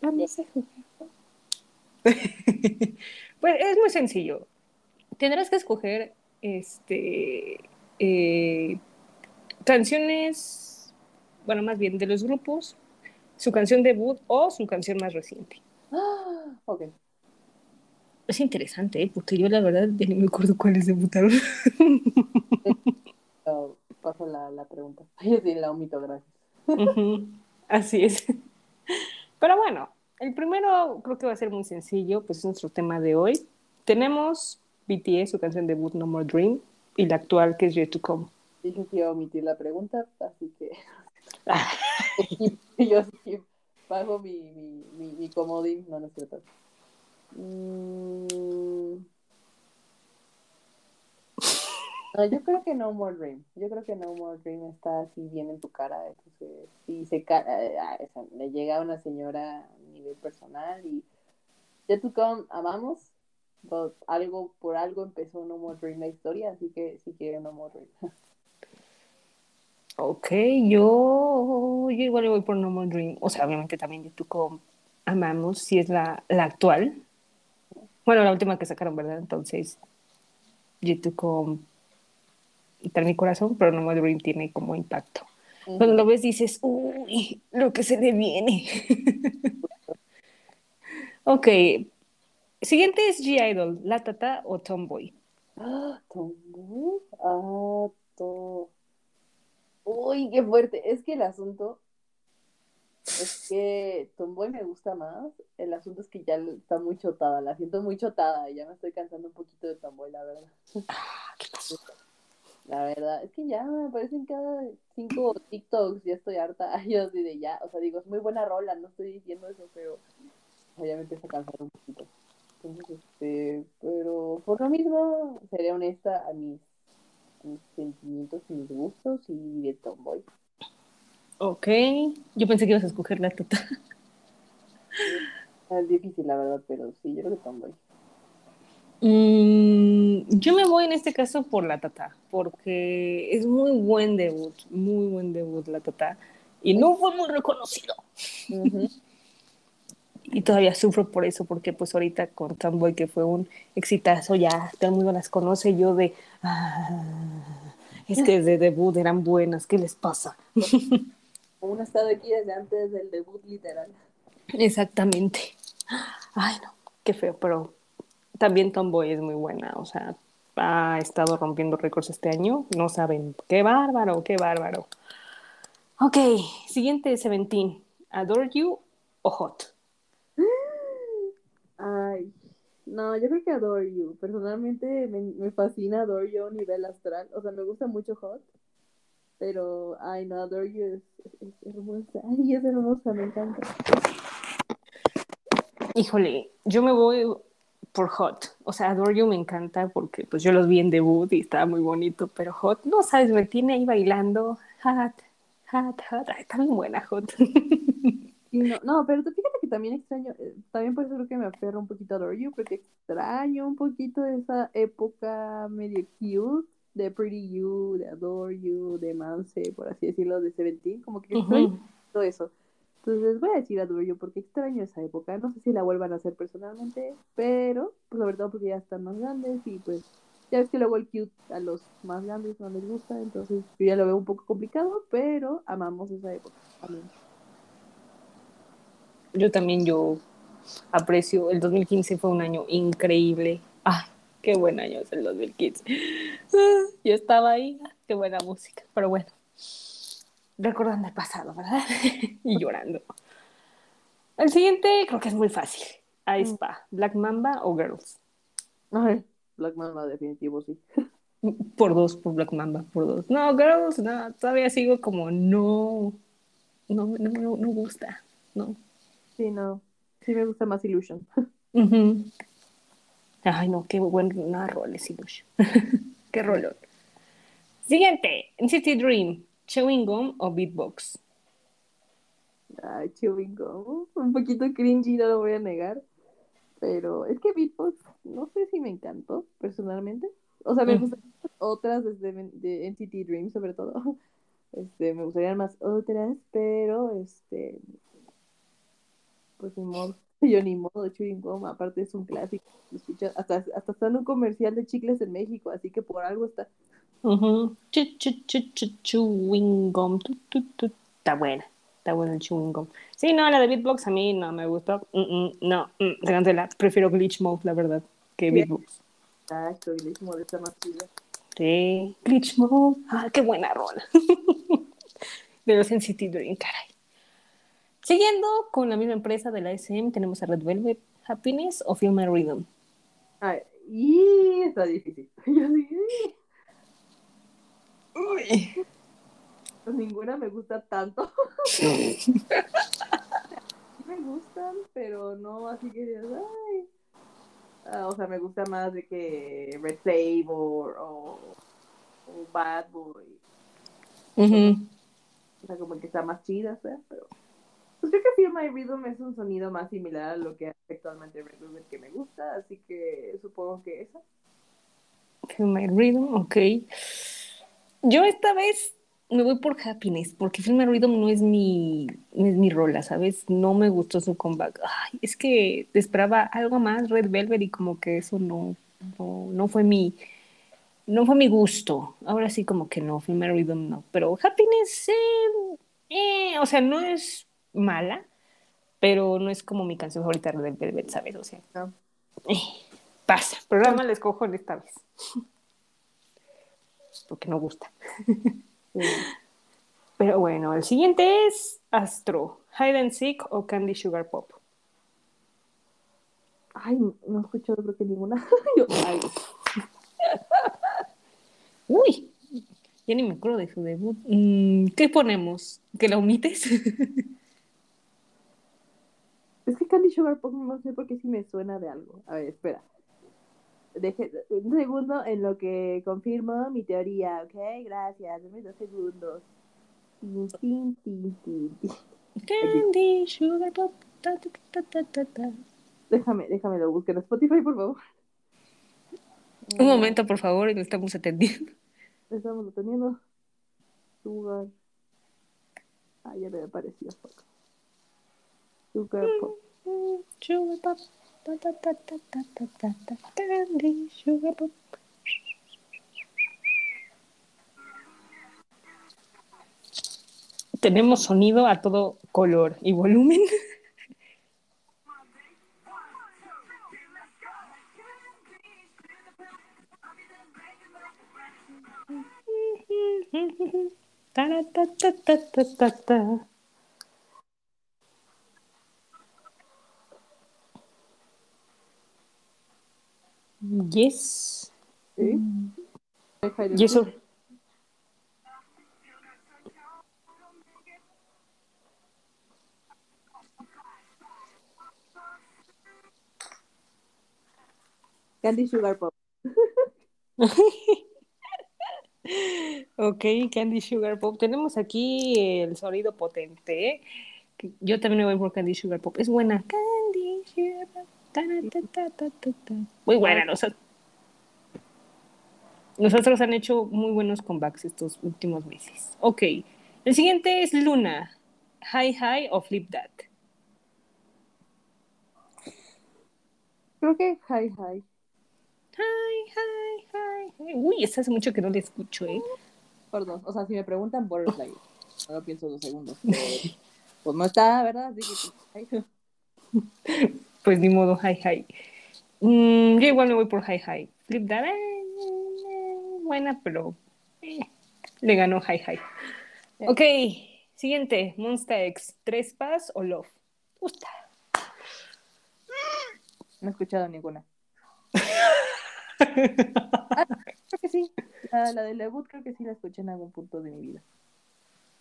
Vamos a jugar. pues es muy sencillo. Tendrás que escoger este eh, canciones, bueno, más bien de los grupos, su canción debut o su canción más reciente. Ah, ok. Es interesante, ¿eh? porque yo la verdad ya ni me acuerdo cuáles debutaron. Oh, paso la, la pregunta. Yo sí la omito, gracias. Así es. Pero bueno, el primero creo que va a ser muy sencillo, pues es nuestro tema de hoy. Tenemos BTS, su canción debut No More Dream, y la actual que es Yet to Come. Dije que iba a omitir la pregunta, así que Ah, yo sí bajo mi, mi, mi, mi comodín. No, no es cierto. Mm. No, yo creo que No More Dream. Yo creo que No More Dream está así bien en tu cara. Entonces, sí, se ca- eh, ah, le llega a una señora a nivel personal y ya tú amamos. but algo por algo empezó No More Dream la historia, así que sí quiero No More Dream. ok, yo, yo igual le voy por No More Dream. O sea, obviamente también Come amamos, si es la, la actual. Bueno, la última que sacaron, ¿verdad? Entonces, Come está en mi corazón, pero No More Dream tiene como impacto. Cuando lo ves dices, uy, lo que se le viene. ok. Siguiente es G-Idol, La Tata o Tomboy. Ah, Tomboy. Ah, to- Uy, qué fuerte. Es que el asunto es que Tomboy me gusta más. El asunto es que ya está muy chotada. La siento muy chotada. y Ya me estoy cansando un poquito de Tomboy, la verdad. ¿Qué pasó? La verdad, es que ya me aparecen cada cinco TikToks. Ya estoy harta. Yo así de ya. O sea, digo, es muy buena rola. No estoy diciendo eso, pero o sea, ya me empieza a cansar un poquito. Entonces, este, pero por lo mismo, seré honesta a mis, mis sentimientos y mis gustos y de Tomboy. Ok. Yo pensé que ibas a escoger La Tata. Es difícil, la verdad, pero sí, yo creo que Tomboy. Mm, yo me voy en este caso por La Tata, porque es muy buen debut, muy buen debut La Tata. Y no fue muy reconocido. Ujú. Y todavía sufro por eso, porque pues ahorita con Tomboy, que fue un exitazo, ya todo el mundo las conoce, yo de, "Ah, es que de debut eran buenas, ¿qué les pasa? Uno ha estado aquí desde antes del debut, literal. Exactamente. Ay, no, qué feo, pero también Tomboy es muy buena, o sea, ha estado rompiendo récords este año, no saben, qué bárbaro, qué bárbaro. Ok, siguiente Seventeen, Adore You o Hot. Ay, no, yo creo que Adore You. Personalmente me, me fascina Adore You a nivel astral. O sea, me gusta mucho Hot. Pero, ay, no, Adore You es, hermosa. Ay, es hermosa, me encanta. Híjole, yo me voy por Hot. O sea, Adore You me encanta porque pues yo los vi en debut y estaba muy bonito, pero Hot, no sabes, me tiene ahí bailando. Hot, hot, hot. Ay, está buena Hot. Sí, no, no, pero fíjate que también extraño, eh, también por eso creo que me aferro un poquito a Adore You, porque extraño un poquito esa época medio cute de Pretty You, de Adore You, de Manse, por así decirlo, de Seventeen, como que extraño Ujú. todo eso. Entonces voy a decir Adore You porque extraño esa época. No sé si la vuelvan a hacer personalmente, pero pues sobre todo porque ya están más grandes y pues ya ves que luego el cute a los más grandes no les gusta, entonces yo ya lo veo un poco complicado, pero amamos esa época también. Yo también, yo aprecio, el 2015 fue un año increíble. Ah, qué buen año es el 2015. Ah, Yo estaba ahí, ah, qué buena música. Pero bueno, recordando el pasado, ¿verdad? y llorando. El siguiente creo que es muy fácil. Ahí Mm. está, Black Mamba o Girls. Ay, Black Mamba definitivo, sí. Por dos, por Black Mamba, por dos. No, Girls, no, todavía sigo como no, no, no, no, no gusta, no. Sí, no. Sí me gusta más Illusion. Ujú. Ay, no, qué buena rol es Illusion. qué rolón. Siguiente, City Dream, Chewing Gum o Beatbox. Ay, chewing gum. Un poquito cringy, no lo voy a negar. Pero es que Beatbox, no sé si me encantó personalmente. O sea, me Mm. gustan otras desde de NCT Dream, sobre todo. Este, me gustarían más otras, pero este. Pues ni modo. Yo ni modo, chewing gum. Aparte es un clásico. Lo escuchas- hasta, hasta está en un comercial de chicles en México, así que por algo está. Ujú. Chu, chu, chu, chu, chewing Gum. Tu, tu, tu. Está buena, está buena el Chewing Gum. Sí, no, la de Beatbox a mí no me gustó. Mm, mm, no, mm, cántela. Prefiero Glitch Mode, la verdad, que. Beatbox. Ah, estoy mismo de esta más chida. Sí, Glitch Mode. Ah, qué buena rola. de los NCT Dream, caray. Siguiendo con la misma empresa de la SM, tenemos a Red Velvet Happiness o Feel My Rhythm. Ay, y está difícil. Yo sí, pues ninguna me gusta tanto. Sí me gustan, pero no así que digas, ay. Ah, o sea, me gusta más de que Red Flavor o, o Bad Boy. Ujú. O sea, como que está más chida, ¿sabes? Pero. Pues creo que Feel My Rhythm es un sonido más similar a lo que hace actualmente Red Velvet que me gusta, así que supongo que esa. My Rhythm, ok. Yo esta vez me voy por Happiness, porque Feel My Rhythm no es mi, no es mi rola, ¿sabes? No me gustó su comeback. Ay, es que esperaba algo más Red Velvet y como que eso no, no, no fue mi, no fue mi gusto. Ahora sí como que no, Feel My Rhythm no. Pero Happiness, eh, eh, o sea, no es mala, pero no es como mi canción favorita de Red Velvet, ¿sabes? O sea, No. eh, pasa. Programa la escojo en esta vez. Porque no gusta. Sí. Pero bueno, el siguiente es Astro, Hide and Seek o Candy Sugar Pop. Ay, no he escuchado creo que ninguna. Yo, ay, Uy, ya ni me acuerdo de su debut. Mm, ¿Qué ponemos? ¿Que la omites? Es que Candy Sugar Pop no sé por qué sí me suena de algo. A ver, espera. Deje, un segundo en lo que confirmo mi teoría, ¿ok? Gracias. Dame dos segundos. Tin, tin, tin, tin, tin. Candy Sugar Pop. ta, ta, ta, ta, ta, ta. Déjame, déjame lo buscar en Spotify, por favor. Un momento, por favor, lo estamos atendiendo. Estamos teniendo. Sugar. Ah, ya me apareció. fuck. Sugar Pop. Sugar Pop. Candy, Sugar Pop. Tenemos sonido a todo color y volumen. ta ta ta ta ta ta ta Yes. ¿Sí? De- Y eso. Candy Sugar Pop. Ok, Candy Sugar Pop. Tenemos aquí el sonido potente. ¿eh? yo también me voy por Candy Sugar Pop. Es buena. Candy Sugar Pop. ta, ta, ta, ta, ta, ta. Muy buena. Los, otros han hecho muy buenos comebacks estos últimos meses. Ok. El siguiente es Luna. Hi Hi o Flip That. Creo que hi hi. Hi, hi, hi, hi. Uy, esa hace mucho que no le escucho, ¿eh? Perdón, o sea, si me preguntan Butterfly, no lo pienso dos segundos. pero, pues no está, ¿verdad? Así que, ay, Pues ni modo, hi, hi. Mm, yo igual me voy por hi, hi. Flip That, eh, buena, pero eh, le ganó hi, hi. Ok, siguiente, Monster X. ¿Trespass o Love? Puta. no he escuchado ninguna. Ah, creo que sí. La, la del debut creo que sí la escuché en algún punto de mi vida.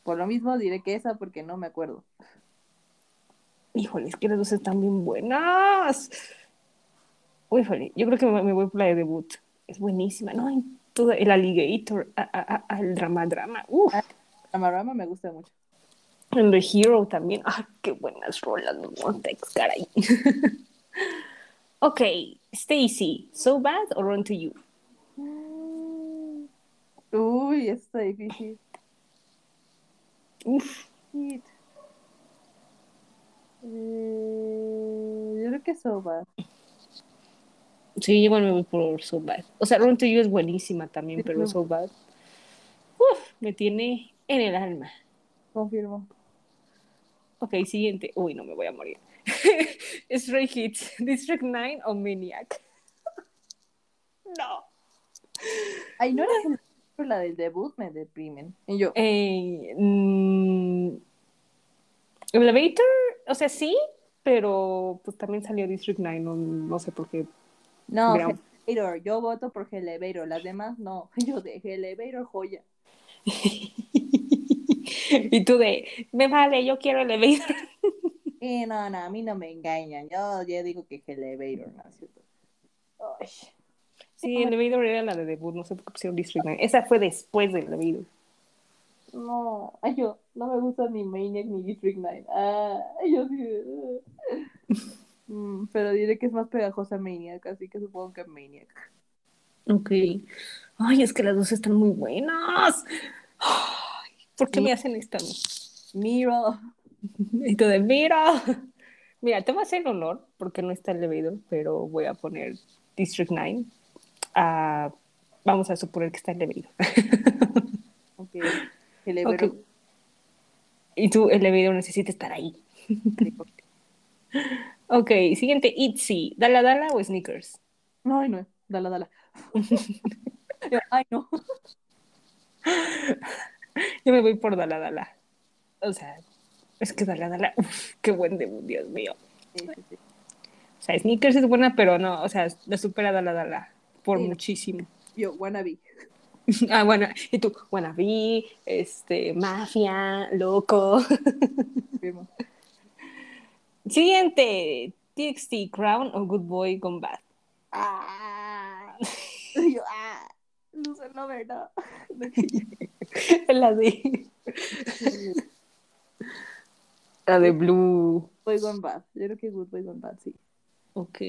Por lo mismo diré que esa porque no me acuerdo. Híjole, es que las dos están bien buenas. Híjole, yo creo que me, me voy por la de debut. Es buenísima, ¿no? Todo el alligator, a- a- a- al drama, drama. Uf. Amarama me gusta mucho. En The Hero también. ¡Ah, qué buenas rolas de Montex, caray! ok, Stacy, So Bad o Run to You? Uy, esto está difícil. Uf. Eh, yo creo que Soba. Sí, igual me voy por So Bad. O sea, Run to You es buenísima también, pero. So Bad uf, me tiene en el alma. Confirmo. Ok, siguiente. Uy, no me voy a morir. Stray Hits, District 9 o Maniac. no. Ay, no era la- la del debut, me deprimen. Y yo, Eh, mm, Elevator, o sea, sí, pero pues también salió District 9, no, no sé por qué. No. Elevator, yo voto por Elevator, las demás no. Yo de Elevator, joya. y tú de, me vale, yo quiero Elevator. Y no, no, a mí no me engañan. Yo ya digo que Elevator, ¿no es cierto? Ay, Sí, Elevator era la de debut, no sé por qué pusieron District 9. Esa fue después de Elevator. no, ay, yo no me gusta ni Maniac ni District 9. Ah, yo sí. Mm, pero diré que es más pegajosa Maniac, así que supongo que Maniac. Ok. Ay, es que las dos están muy buenas. Ay, ¿Por qué me hacen esto a mí? Miro. Y de, mira. Mira, te voy a hacer el honor, porque no está Elevator, pero voy a poner District 9. Ah, vamos a suponer que está Elevator. Ok. Elevator. Ok. Y tú, Elevator, necesita estar ahí. Ok, siguiente, Itzy. ¿Dala Dala o Sneakers? No, ay, no, dala, dala. Yo, ay, no. Yo me voy por Dala Dala. O sea, es que Dala Dala, uf, qué buen debut, Dios mío. Sí, sí, sí. O sea, Sneakers es buena, pero no, o sea, la supera Dala Dala por muchísimo. Yo, wannabe. Ah, bueno, y tú, Wannabe, este, Mafia, Loco. Siguiente, TXT, Crown o Good Boy Gone Bad. Ah. Yo, ah. Loser lover, no. La de, la de Blue. Boy Gone Bad. Yo creo que Good Boy Gone Bad, sí. Ok.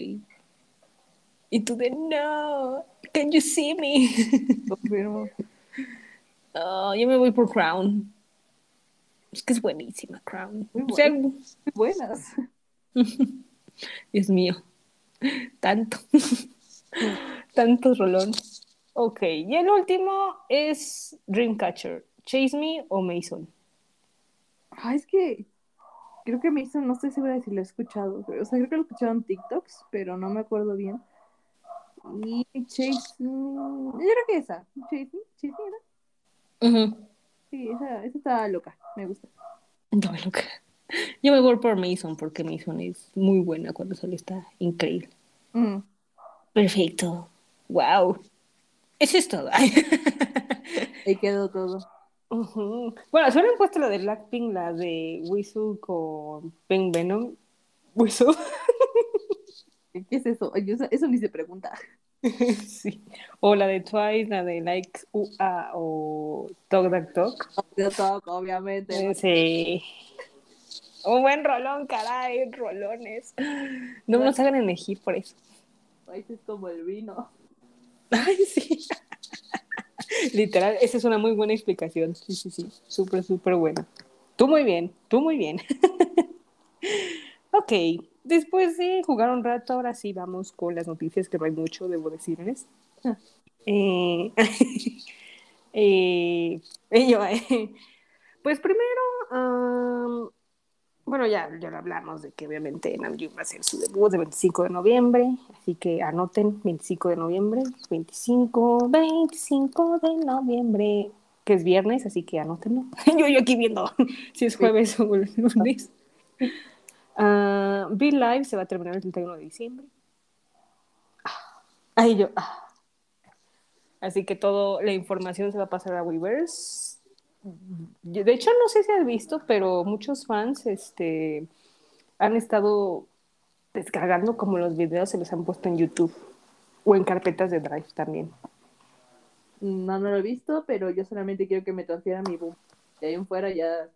Y tú de, no, can you see me? Confirmo. Oh, yo me voy por Crown. Es que es buenísima, Crown. Muy O sea, Muy buenas. Dios mío. Tanto. Tanto rolón. Ok, y el último es Dreamcatcher. Chase Me o Mason. Ah, es que creo que hizo, no estoy segura de si lo he escuchado. O sea, creo que lo he escuchado en TikToks, pero no me acuerdo bien. Y Chase, yo creo que esa. Chase, Me, Chase Me. Ujú. Sí, esa, esa está loca, me gusta. No, loca. Yo me voy por Mason porque Mason es muy buena cuando sale, está increíble. Mm. Perfecto. Wow. Eso es todo. Ahí quedó todo. Ujú. Bueno, si hubieran puesto la de Blackpink, la de Whistle con Ben Venom. Whistle. ¿Qué es eso? Eso, eso ni se pregunta. sí. O la de Twice, la de Like UA o Talk That Talk. Toco, obviamente. Eh, Sí. Un buen rolón, caray, rolones. No nos hagan elegir por eso. País es como el vino. Ay, sí. Literal, esa es una muy buena explicación. Sí, sí, sí. Súper, súper buena. Tú muy bien, tú muy bien. ok, después de jugar un rato, ahora sí vamos con las noticias, que no hay mucho, debo decirles. Eh, eh, yo, eh, pues primero, am, bueno, ya, ya lo hablamos de que obviamente Namjoon va a hacer su debut el 25 de noviembre, así que anoten 25 de noviembre, 25, 25 de noviembre, que es viernes, así que anótenlo. yo, yo aquí viendo si es jueves o el lunes. Ah, Be Live se va a terminar el 31 de diciembre. Ah, Ahí yo. ah. Así que toda la información se va a pasar a Weverse. De hecho, no sé si has visto, pero muchos fans este, han estado descargando como los videos se los han puesto en YouTube o en carpetas de Drive también. No, no lo he visto, pero yo solamente quiero que me transfieran mi boom. De ahí en fuera ya.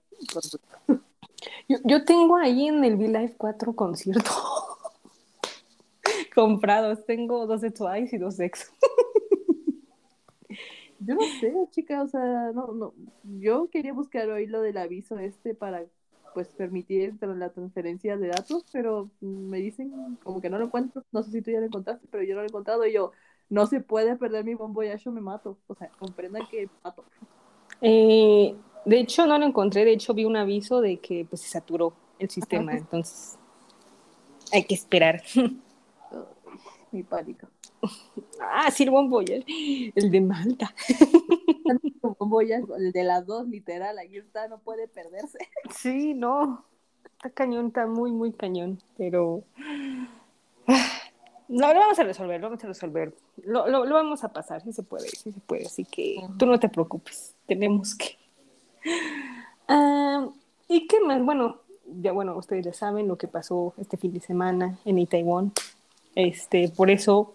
Yo, tengo ahí en el V-Live cuatro conciertos comprados. Tengo dos de y dos de. Yo no sé, chica, o sea, no, no. Yo quería buscar hoy lo del aviso este para pues permitir la transferencia de datos, pero me dicen como que no lo encuentro. No sé si tú ya lo encontraste, pero yo no lo he encontrado y yo no se puede perder mi bombo yo me mato. O sea, comprendan que me mato. Eh, de hecho, no lo encontré. De hecho, vi un aviso de que pues, se saturó el sistema. Ajá. Entonces, hay que esperar. Mi pánico. ah, sí, el Voyage, El de Malta. El de las dos, literal, aquí está, no puede perderse. Sí, no. Está cañón, está muy, muy cañón. Pero. No, lo vamos a resolver, lo vamos a resolver. Lo, lo, lo vamos a pasar, sí se puede, sí se puede. Así que tú no te preocupes, tenemos que. ¿Y qué más? Bueno, ya bueno, ustedes ya saben lo que pasó este fin de semana en Itaewon. Este, por eso,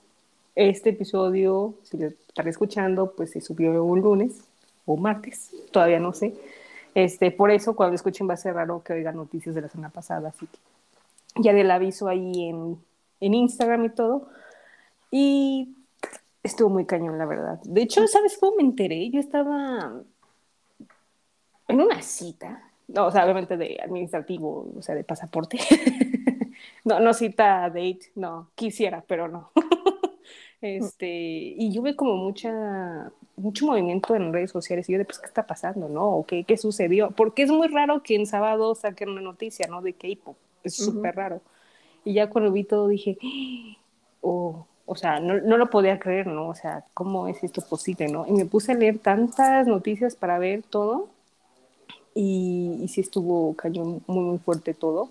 este episodio, si lo están escuchando, pues se subió un lunes o martes, todavía no sé. Este, por eso, cuando lo escuchen va a ser raro que oigan noticias de la semana pasada, así que ya del aviso ahí en, en Instagram y todo. Y estuvo muy cañón, la verdad. De hecho, ¿sabes cómo me enteré? Yo estaba en una cita, no, o sea, obviamente de administrativo, o sea, de pasaporte. no, no cita date, no, quisiera, pero no. este, y yo veo como mucha, mucho movimiento en redes sociales y yo de, pues, ¿qué está pasando, no? ¿O qué, qué sucedió? Porque es muy raro que en sábado saquen una noticia, ¿no? De K-pop, es súper raro. Y ya cuando vi todo dije, oh, o sea, no, no lo podía creer, ¿no? O sea, ¿cómo es esto posible, no? Y me puse a leer tantas noticias para ver todo y, y sí estuvo cañón muy, muy fuerte todo.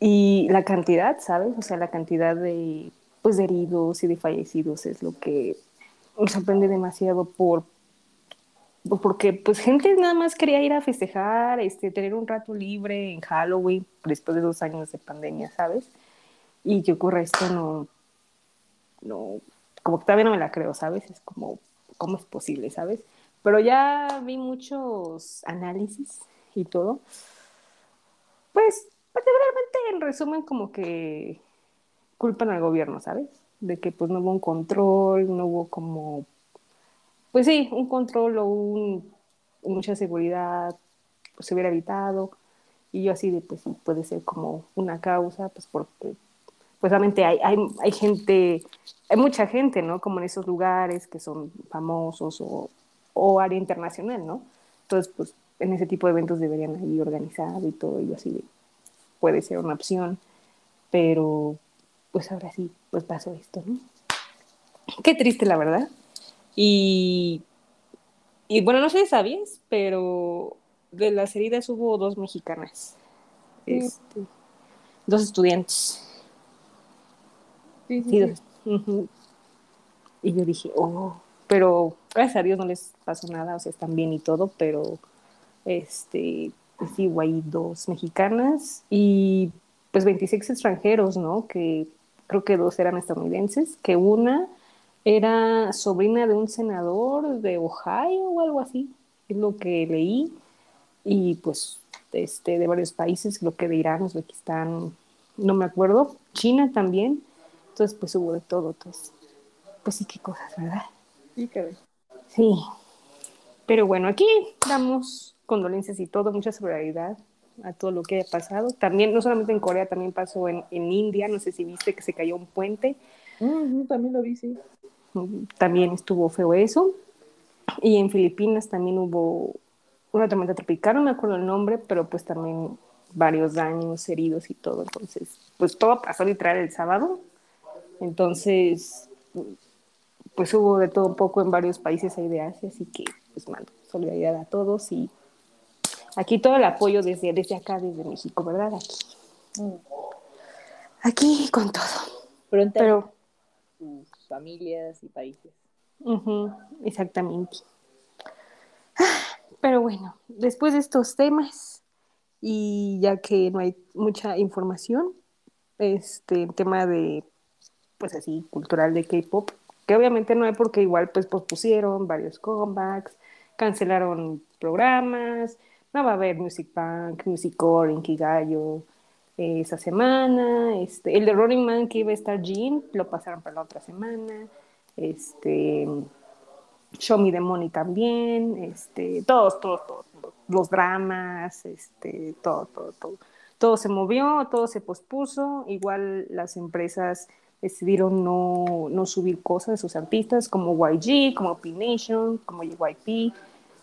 Y la cantidad, ¿sabes? O sea, la cantidad de, pues, heridos y de fallecidos es lo que me sorprende demasiado por porque pues gente nada más quería ir a festejar, este, tener un rato libre en Halloween después de dos años de pandemia, ¿sabes? Y que ocurra esto no, no, como que todavía no me la creo, ¿sabes? Es como, ¿cómo es posible, ¿sabes? Pero ya vi muchos análisis y todo. Pues, particularmente en resumen como que culpan al gobierno, ¿sabes? De que pues no hubo un control, no hubo como, pues sí, un control o un, mucha seguridad, pues se hubiera evitado. Y yo así de, pues puede ser como una causa, pues porque, pues realmente hay, hay, hay gente, hay mucha gente, ¿no? Como en esos lugares que son famosos o, o área internacional, ¿no? Entonces, pues en ese tipo de eventos deberían ir organizado y todo, y así de, puede ser una opción, pero pues ahora sí, pues pasó esto, ¿no? Qué triste, la verdad. Y, y bueno, no sé si sabías, pero de las heridas hubo dos mexicanas, este, dos estudiantes. Sí, sí. Y yo dije, oh, pero gracias a Dios no les pasó nada, o sea, están bien y todo, pero este, pues sí, hubo ahí dos mexicanas y pues 26 extranjeros, ¿no? Que creo que dos eran estadounidenses, que una era sobrina de un senador de Ohio o algo así, es lo que leí, y pues este, de varios países, creo que de Irán, Uzbekistán, no me acuerdo, China también. Entonces, pues hubo de todo. Entonces, pues sí, qué cosas, ¿verdad? Sí, caray. Sí. Pero bueno, aquí damos condolencias y todo, mucha solidaridad a todo lo que haya pasado. También, no solamente en Corea, también pasó en, en India, no sé si viste que se cayó un puente. Ujú, también lo vi, sí. también estuvo feo eso. Y en Filipinas también hubo una tormenta tropical, no me acuerdo el nombre, pero pues también varios daños, heridos y todo. Entonces, pues todo pasó literal el sábado. Entonces, pues hubo de todo un poco en varios países ahí de Asia, así que pues mando solidaridad a todos y aquí todo el apoyo desde, desde acá, desde México, ¿verdad? Aquí, Mm. aquí con todo. Pronto Pero sus familias y países. Exactamente. Ah, Pero bueno, después de estos temas, y ya que no hay mucha información, este el tema de, pues así, cultural de K-pop, que obviamente no hay porque igual pues pospusieron varios comebacks, cancelaron programas, no va a haber Music Bank, Music Core, Inkigayo eh, esa semana, este, el de Running Man que iba a estar Jean, lo pasaron para la otra semana, este, Show Me the Money también, este, todos, todos, todos, los dramas, este, todo, todo, todo. Todo se movió, todo se pospuso, igual las empresas decidieron no, no subir cosas de sus artistas, como YG, como P-Nation, como JYP,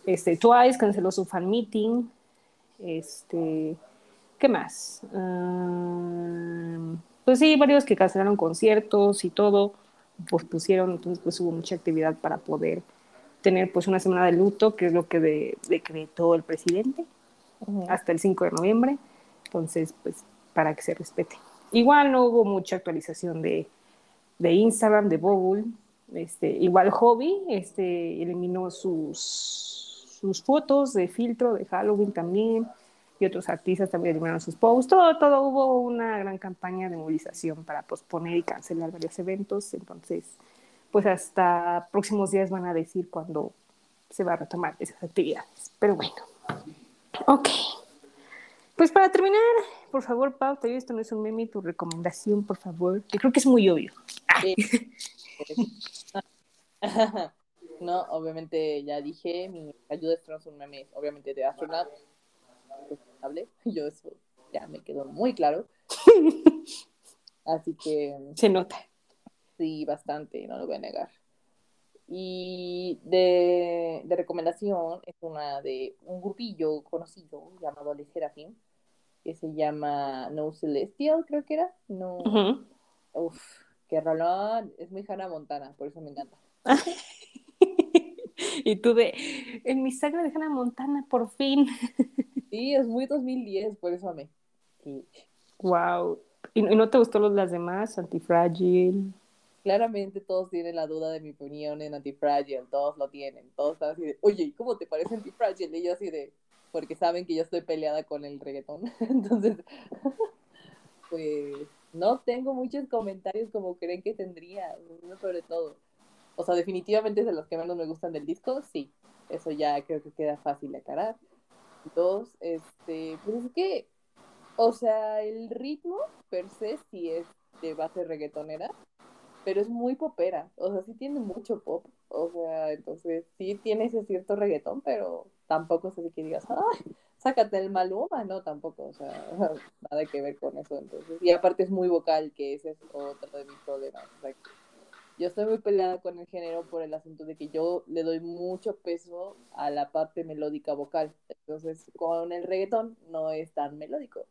este, Twice canceló su fan meeting, este, ¿qué más? Ah, pues sí, varios que cancelaron conciertos y todo, pospusieron, entonces pues hubo mucha actividad para poder tener pues una semana de luto, que es lo que de- decretó el presidente, hasta el 5 de noviembre, entonces pues para que se respete. Igual no hubo mucha actualización de, de Instagram, de Google, este, igual Hobby este, eliminó sus, sus fotos de filtro de Halloween también, y otros artistas también eliminaron sus posts, todo, todo hubo una gran campaña de movilización para posponer y cancelar varios eventos, entonces pues hasta próximos días van a decir cuándo se va a retomar esas actividades. Pero bueno, ok. Pues para terminar, por favor, Pau, te esto no es un meme, tu recomendación, por favor, que creo que es muy obvio. no, obviamente ya dije, mi ayuda es no son memes, obviamente de Astronaut. Yo eso ya me quedó muy claro. Así que Se nota. sí, bastante, no lo voy a negar. Y de, de recomendación es una de un grupillo conocido llamado Les Serafim, que se llama No Celestial, creo que era. No. Uf, qué rolón. Es muy Hannah Montana, por eso me encanta. y tú de, en mi sangre de Hannah Montana, por fin. Sí, es muy 2010, por eso amé. Sí. Wow. ¿Y no te gustó los, las demás? Antifrágil. Claramente todos tienen la duda de mi opinión en Antifragile, todos lo tienen. Todos están así de, oye, ¿y ¿cómo te parece Antifragile? Y yo así de, porque saben que yo estoy peleada con el reggaetón. Entonces, pues no tengo muchos comentarios como creen que tendría, uno sobre todo. O sea, definitivamente es de los que menos me gustan del disco, sí. Eso ya creo que queda fácil de aclarar. Dos, este, pues es que, o sea, el ritmo per se sí es de base reggaetonera, pero es muy popera, o sea, sí tiene mucho pop, o sea, entonces sí tiene ese cierto reggaetón, pero tampoco es así que digas, ay, sácate el Maluma, no, tampoco, o sea, nada que ver con eso, entonces, y aparte es muy vocal, que ese es otro de mis problemas, o sea, que yo estoy muy peleada con el género por el asunto de que yo le doy mucho peso a la parte melódica vocal, entonces con el reggaetón no es tan melódico,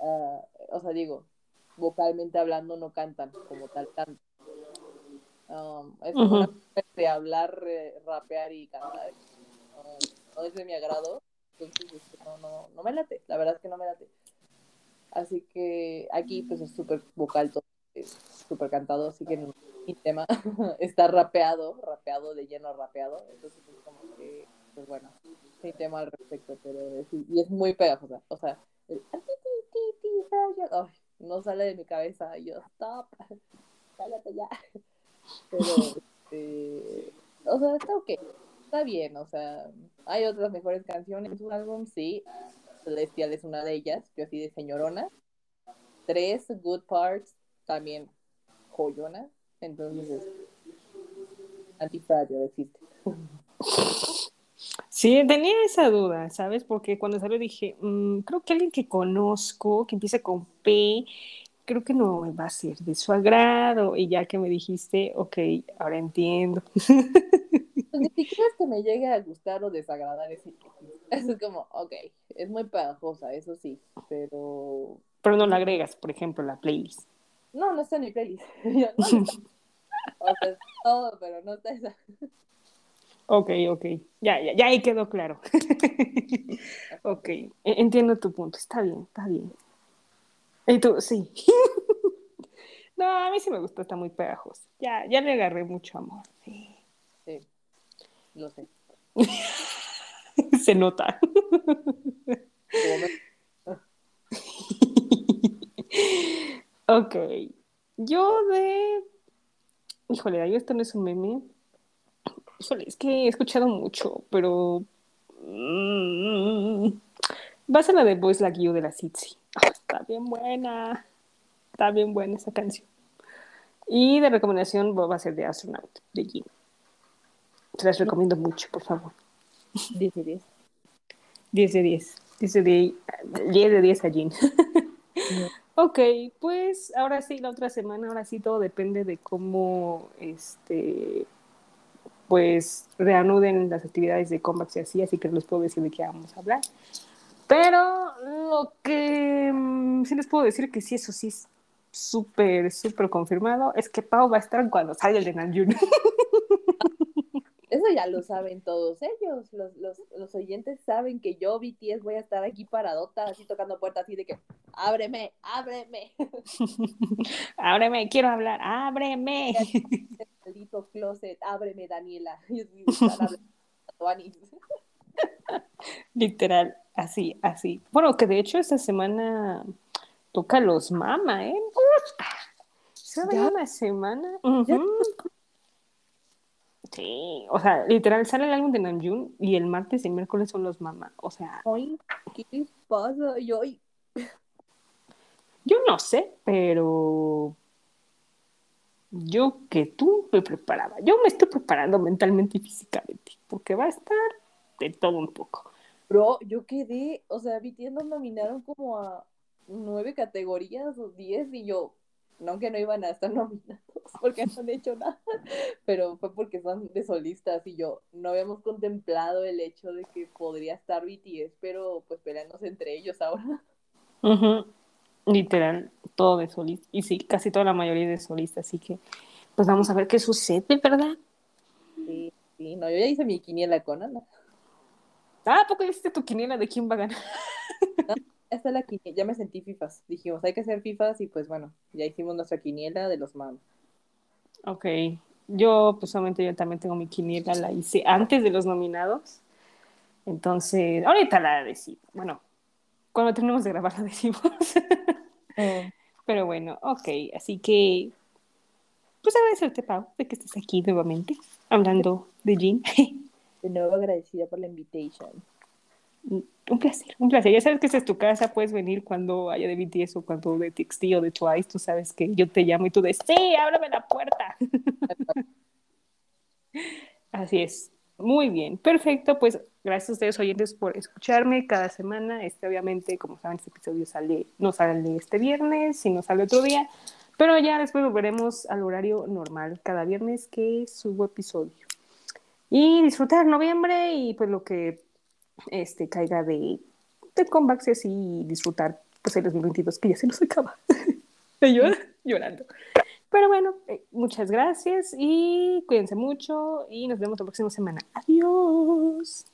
Ah, o sea, digo, vocalmente hablando no cantan como tal cantan. Um, es una forma de hablar, eh, rapear y cantar. No, no es de mi agrado. Entonces, este, no, no, no me late. La verdad es que no me late. Así que aquí pues es súper vocal todo, es súper cantado, así que mi, tema está rapeado, rapeado de lleno rapeado. Entonces es como que, pues bueno, mi tema al respecto, pero es- y es muy pegajosa. O sea, el "Ah, ti, ti, ti, ti, ay, ay", no sale de mi cabeza. Yo, stop, cállate ya. Pero, este, o sea, está ok, está bien, o sea, hay otras mejores canciones en su álbum, sí, Celestial es una de ellas, yo así de señorona. Tres, Good Parts, también joyona. Entonces, es antifragile existe. Sí, tenía esa duda, ¿sabes? Porque cuando salió dije, "Mm, creo que alguien que conozco, que empiece con P, creo que no va a ser de su agrado. Y ya que me dijiste, ok, ahora entiendo. Pues ni siquiera es que me llegue a gustar o desagradar ese Eso es como, ok, es muy pegajosa, eso sí, pero Pero no la agregas, por ejemplo, la playlist. no, no está en mi playlist. Yo, no. O sea, es todo, pero no está esa. Ok, ok. Ya, ya, ya ahí quedó claro. ok, e- entiendo tu punto. Está bien, está bien. Y tú, sí. no, a mí sí me gustó, está muy pegajoso. Ya, ya le agarré mucho amor. Sí, lo sé. Se nota. Ok. Yo de. Híjole, ahí esto no es un meme. Híjole, es que he escuchado mucho, pero. mm, Va a ser la de Boys Like You de la Sitsi. está bien buena. Está bien buena esa canción. Y de recomendación va a ser de Astronaut, de Jim. Se las recomiendo mucho, por favor. 10 de 10. 10 de 10. 10 de 10, 10 de 10 a Jean. ok, pues ahora sí, la otra semana, ahora sí todo depende de cómo este pues reanuden las actividades de Combat y así, así que no les puedo decir de qué vamos a hablar. Pero lo que mm, sí les puedo decir que sí, eso sí es súper, súper confirmado, es que Pau va a estar cuando salga el de Namjoon. Eso ya lo saben todos ellos. Los, los, los oyentes saben que yo, BTS, voy a estar aquí paradota, así tocando puertas, así de que, ábreme, ábreme. ábreme, quiero hablar, ábreme. Maldito closet, ábreme, Daniela. Literal, así, así. Bueno, que de hecho esta semana toca los mama, ¿eh? Uf, una semana. Sí, o sea, literal sale el álbum de Namjoon y el martes y miércoles son los mama. O sea, Ay, ¿qué les pasa? Yo, yo no sé, pero yo que tú me preparaba. Yo me estoy preparando mentalmente y físicamente, porque va a estar de todo un poco. bro, yo quedé, o sea, BTS nos nominaron como a nueve categorías o diez y yo, no que no iban a estar nominados porque no han hecho nada, pero fue porque son de solistas y yo no habíamos contemplado el hecho de que podría estar BTS, pero pues peleándose entre ellos ahora. Literal, todo de solista. Y sí, casi toda la mayoría de solistas. Así que, pues vamos a ver qué sucede, ¿verdad? Sí, sí, no, yo ya hice mi quiniela con Ana. Ah, ¿a poco hiciste tu quiniela de quién va a ganar? Ya está la quiniela, ya me sentí FIFAs. Dijimos, hay que hacer FIFAs y pues bueno, ya hicimos nuestra quiniela de los mam. Ok. Yo, pues solamente yo también tengo mi quiniela, la hice antes de los nominados. Entonces, ahorita la decimos. Bueno, cuando terminemos de grabar la decimos. Pero bueno, ok. Así que, pues agradecerte, Pau, de que estés aquí nuevamente, hablando de Jean. De nuevo agradecida por la invitation. Un placer, un placer. Ya sabes que esta es tu casa, puedes venir cuando haya de BTS o cuando de TXT o de Twice. Tú sabes que yo te llamo y tú de sí, ábrame la puerta. Así es. Muy bien, perfecto. Pues gracias a ustedes oyentes por escucharme cada semana. Este, obviamente, como saben, este episodio sale, no sale este viernes, sino sale otro día. Pero ya después volveremos al horario normal cada viernes que subo episodio. Y disfrutar noviembre y pues lo que este, caiga de, de comebacks y así disfrutar pues, el 2022 que ya se nos acaba. llorando. Pero bueno, eh, muchas gracias y cuídense mucho y nos vemos la próxima semana. Adiós.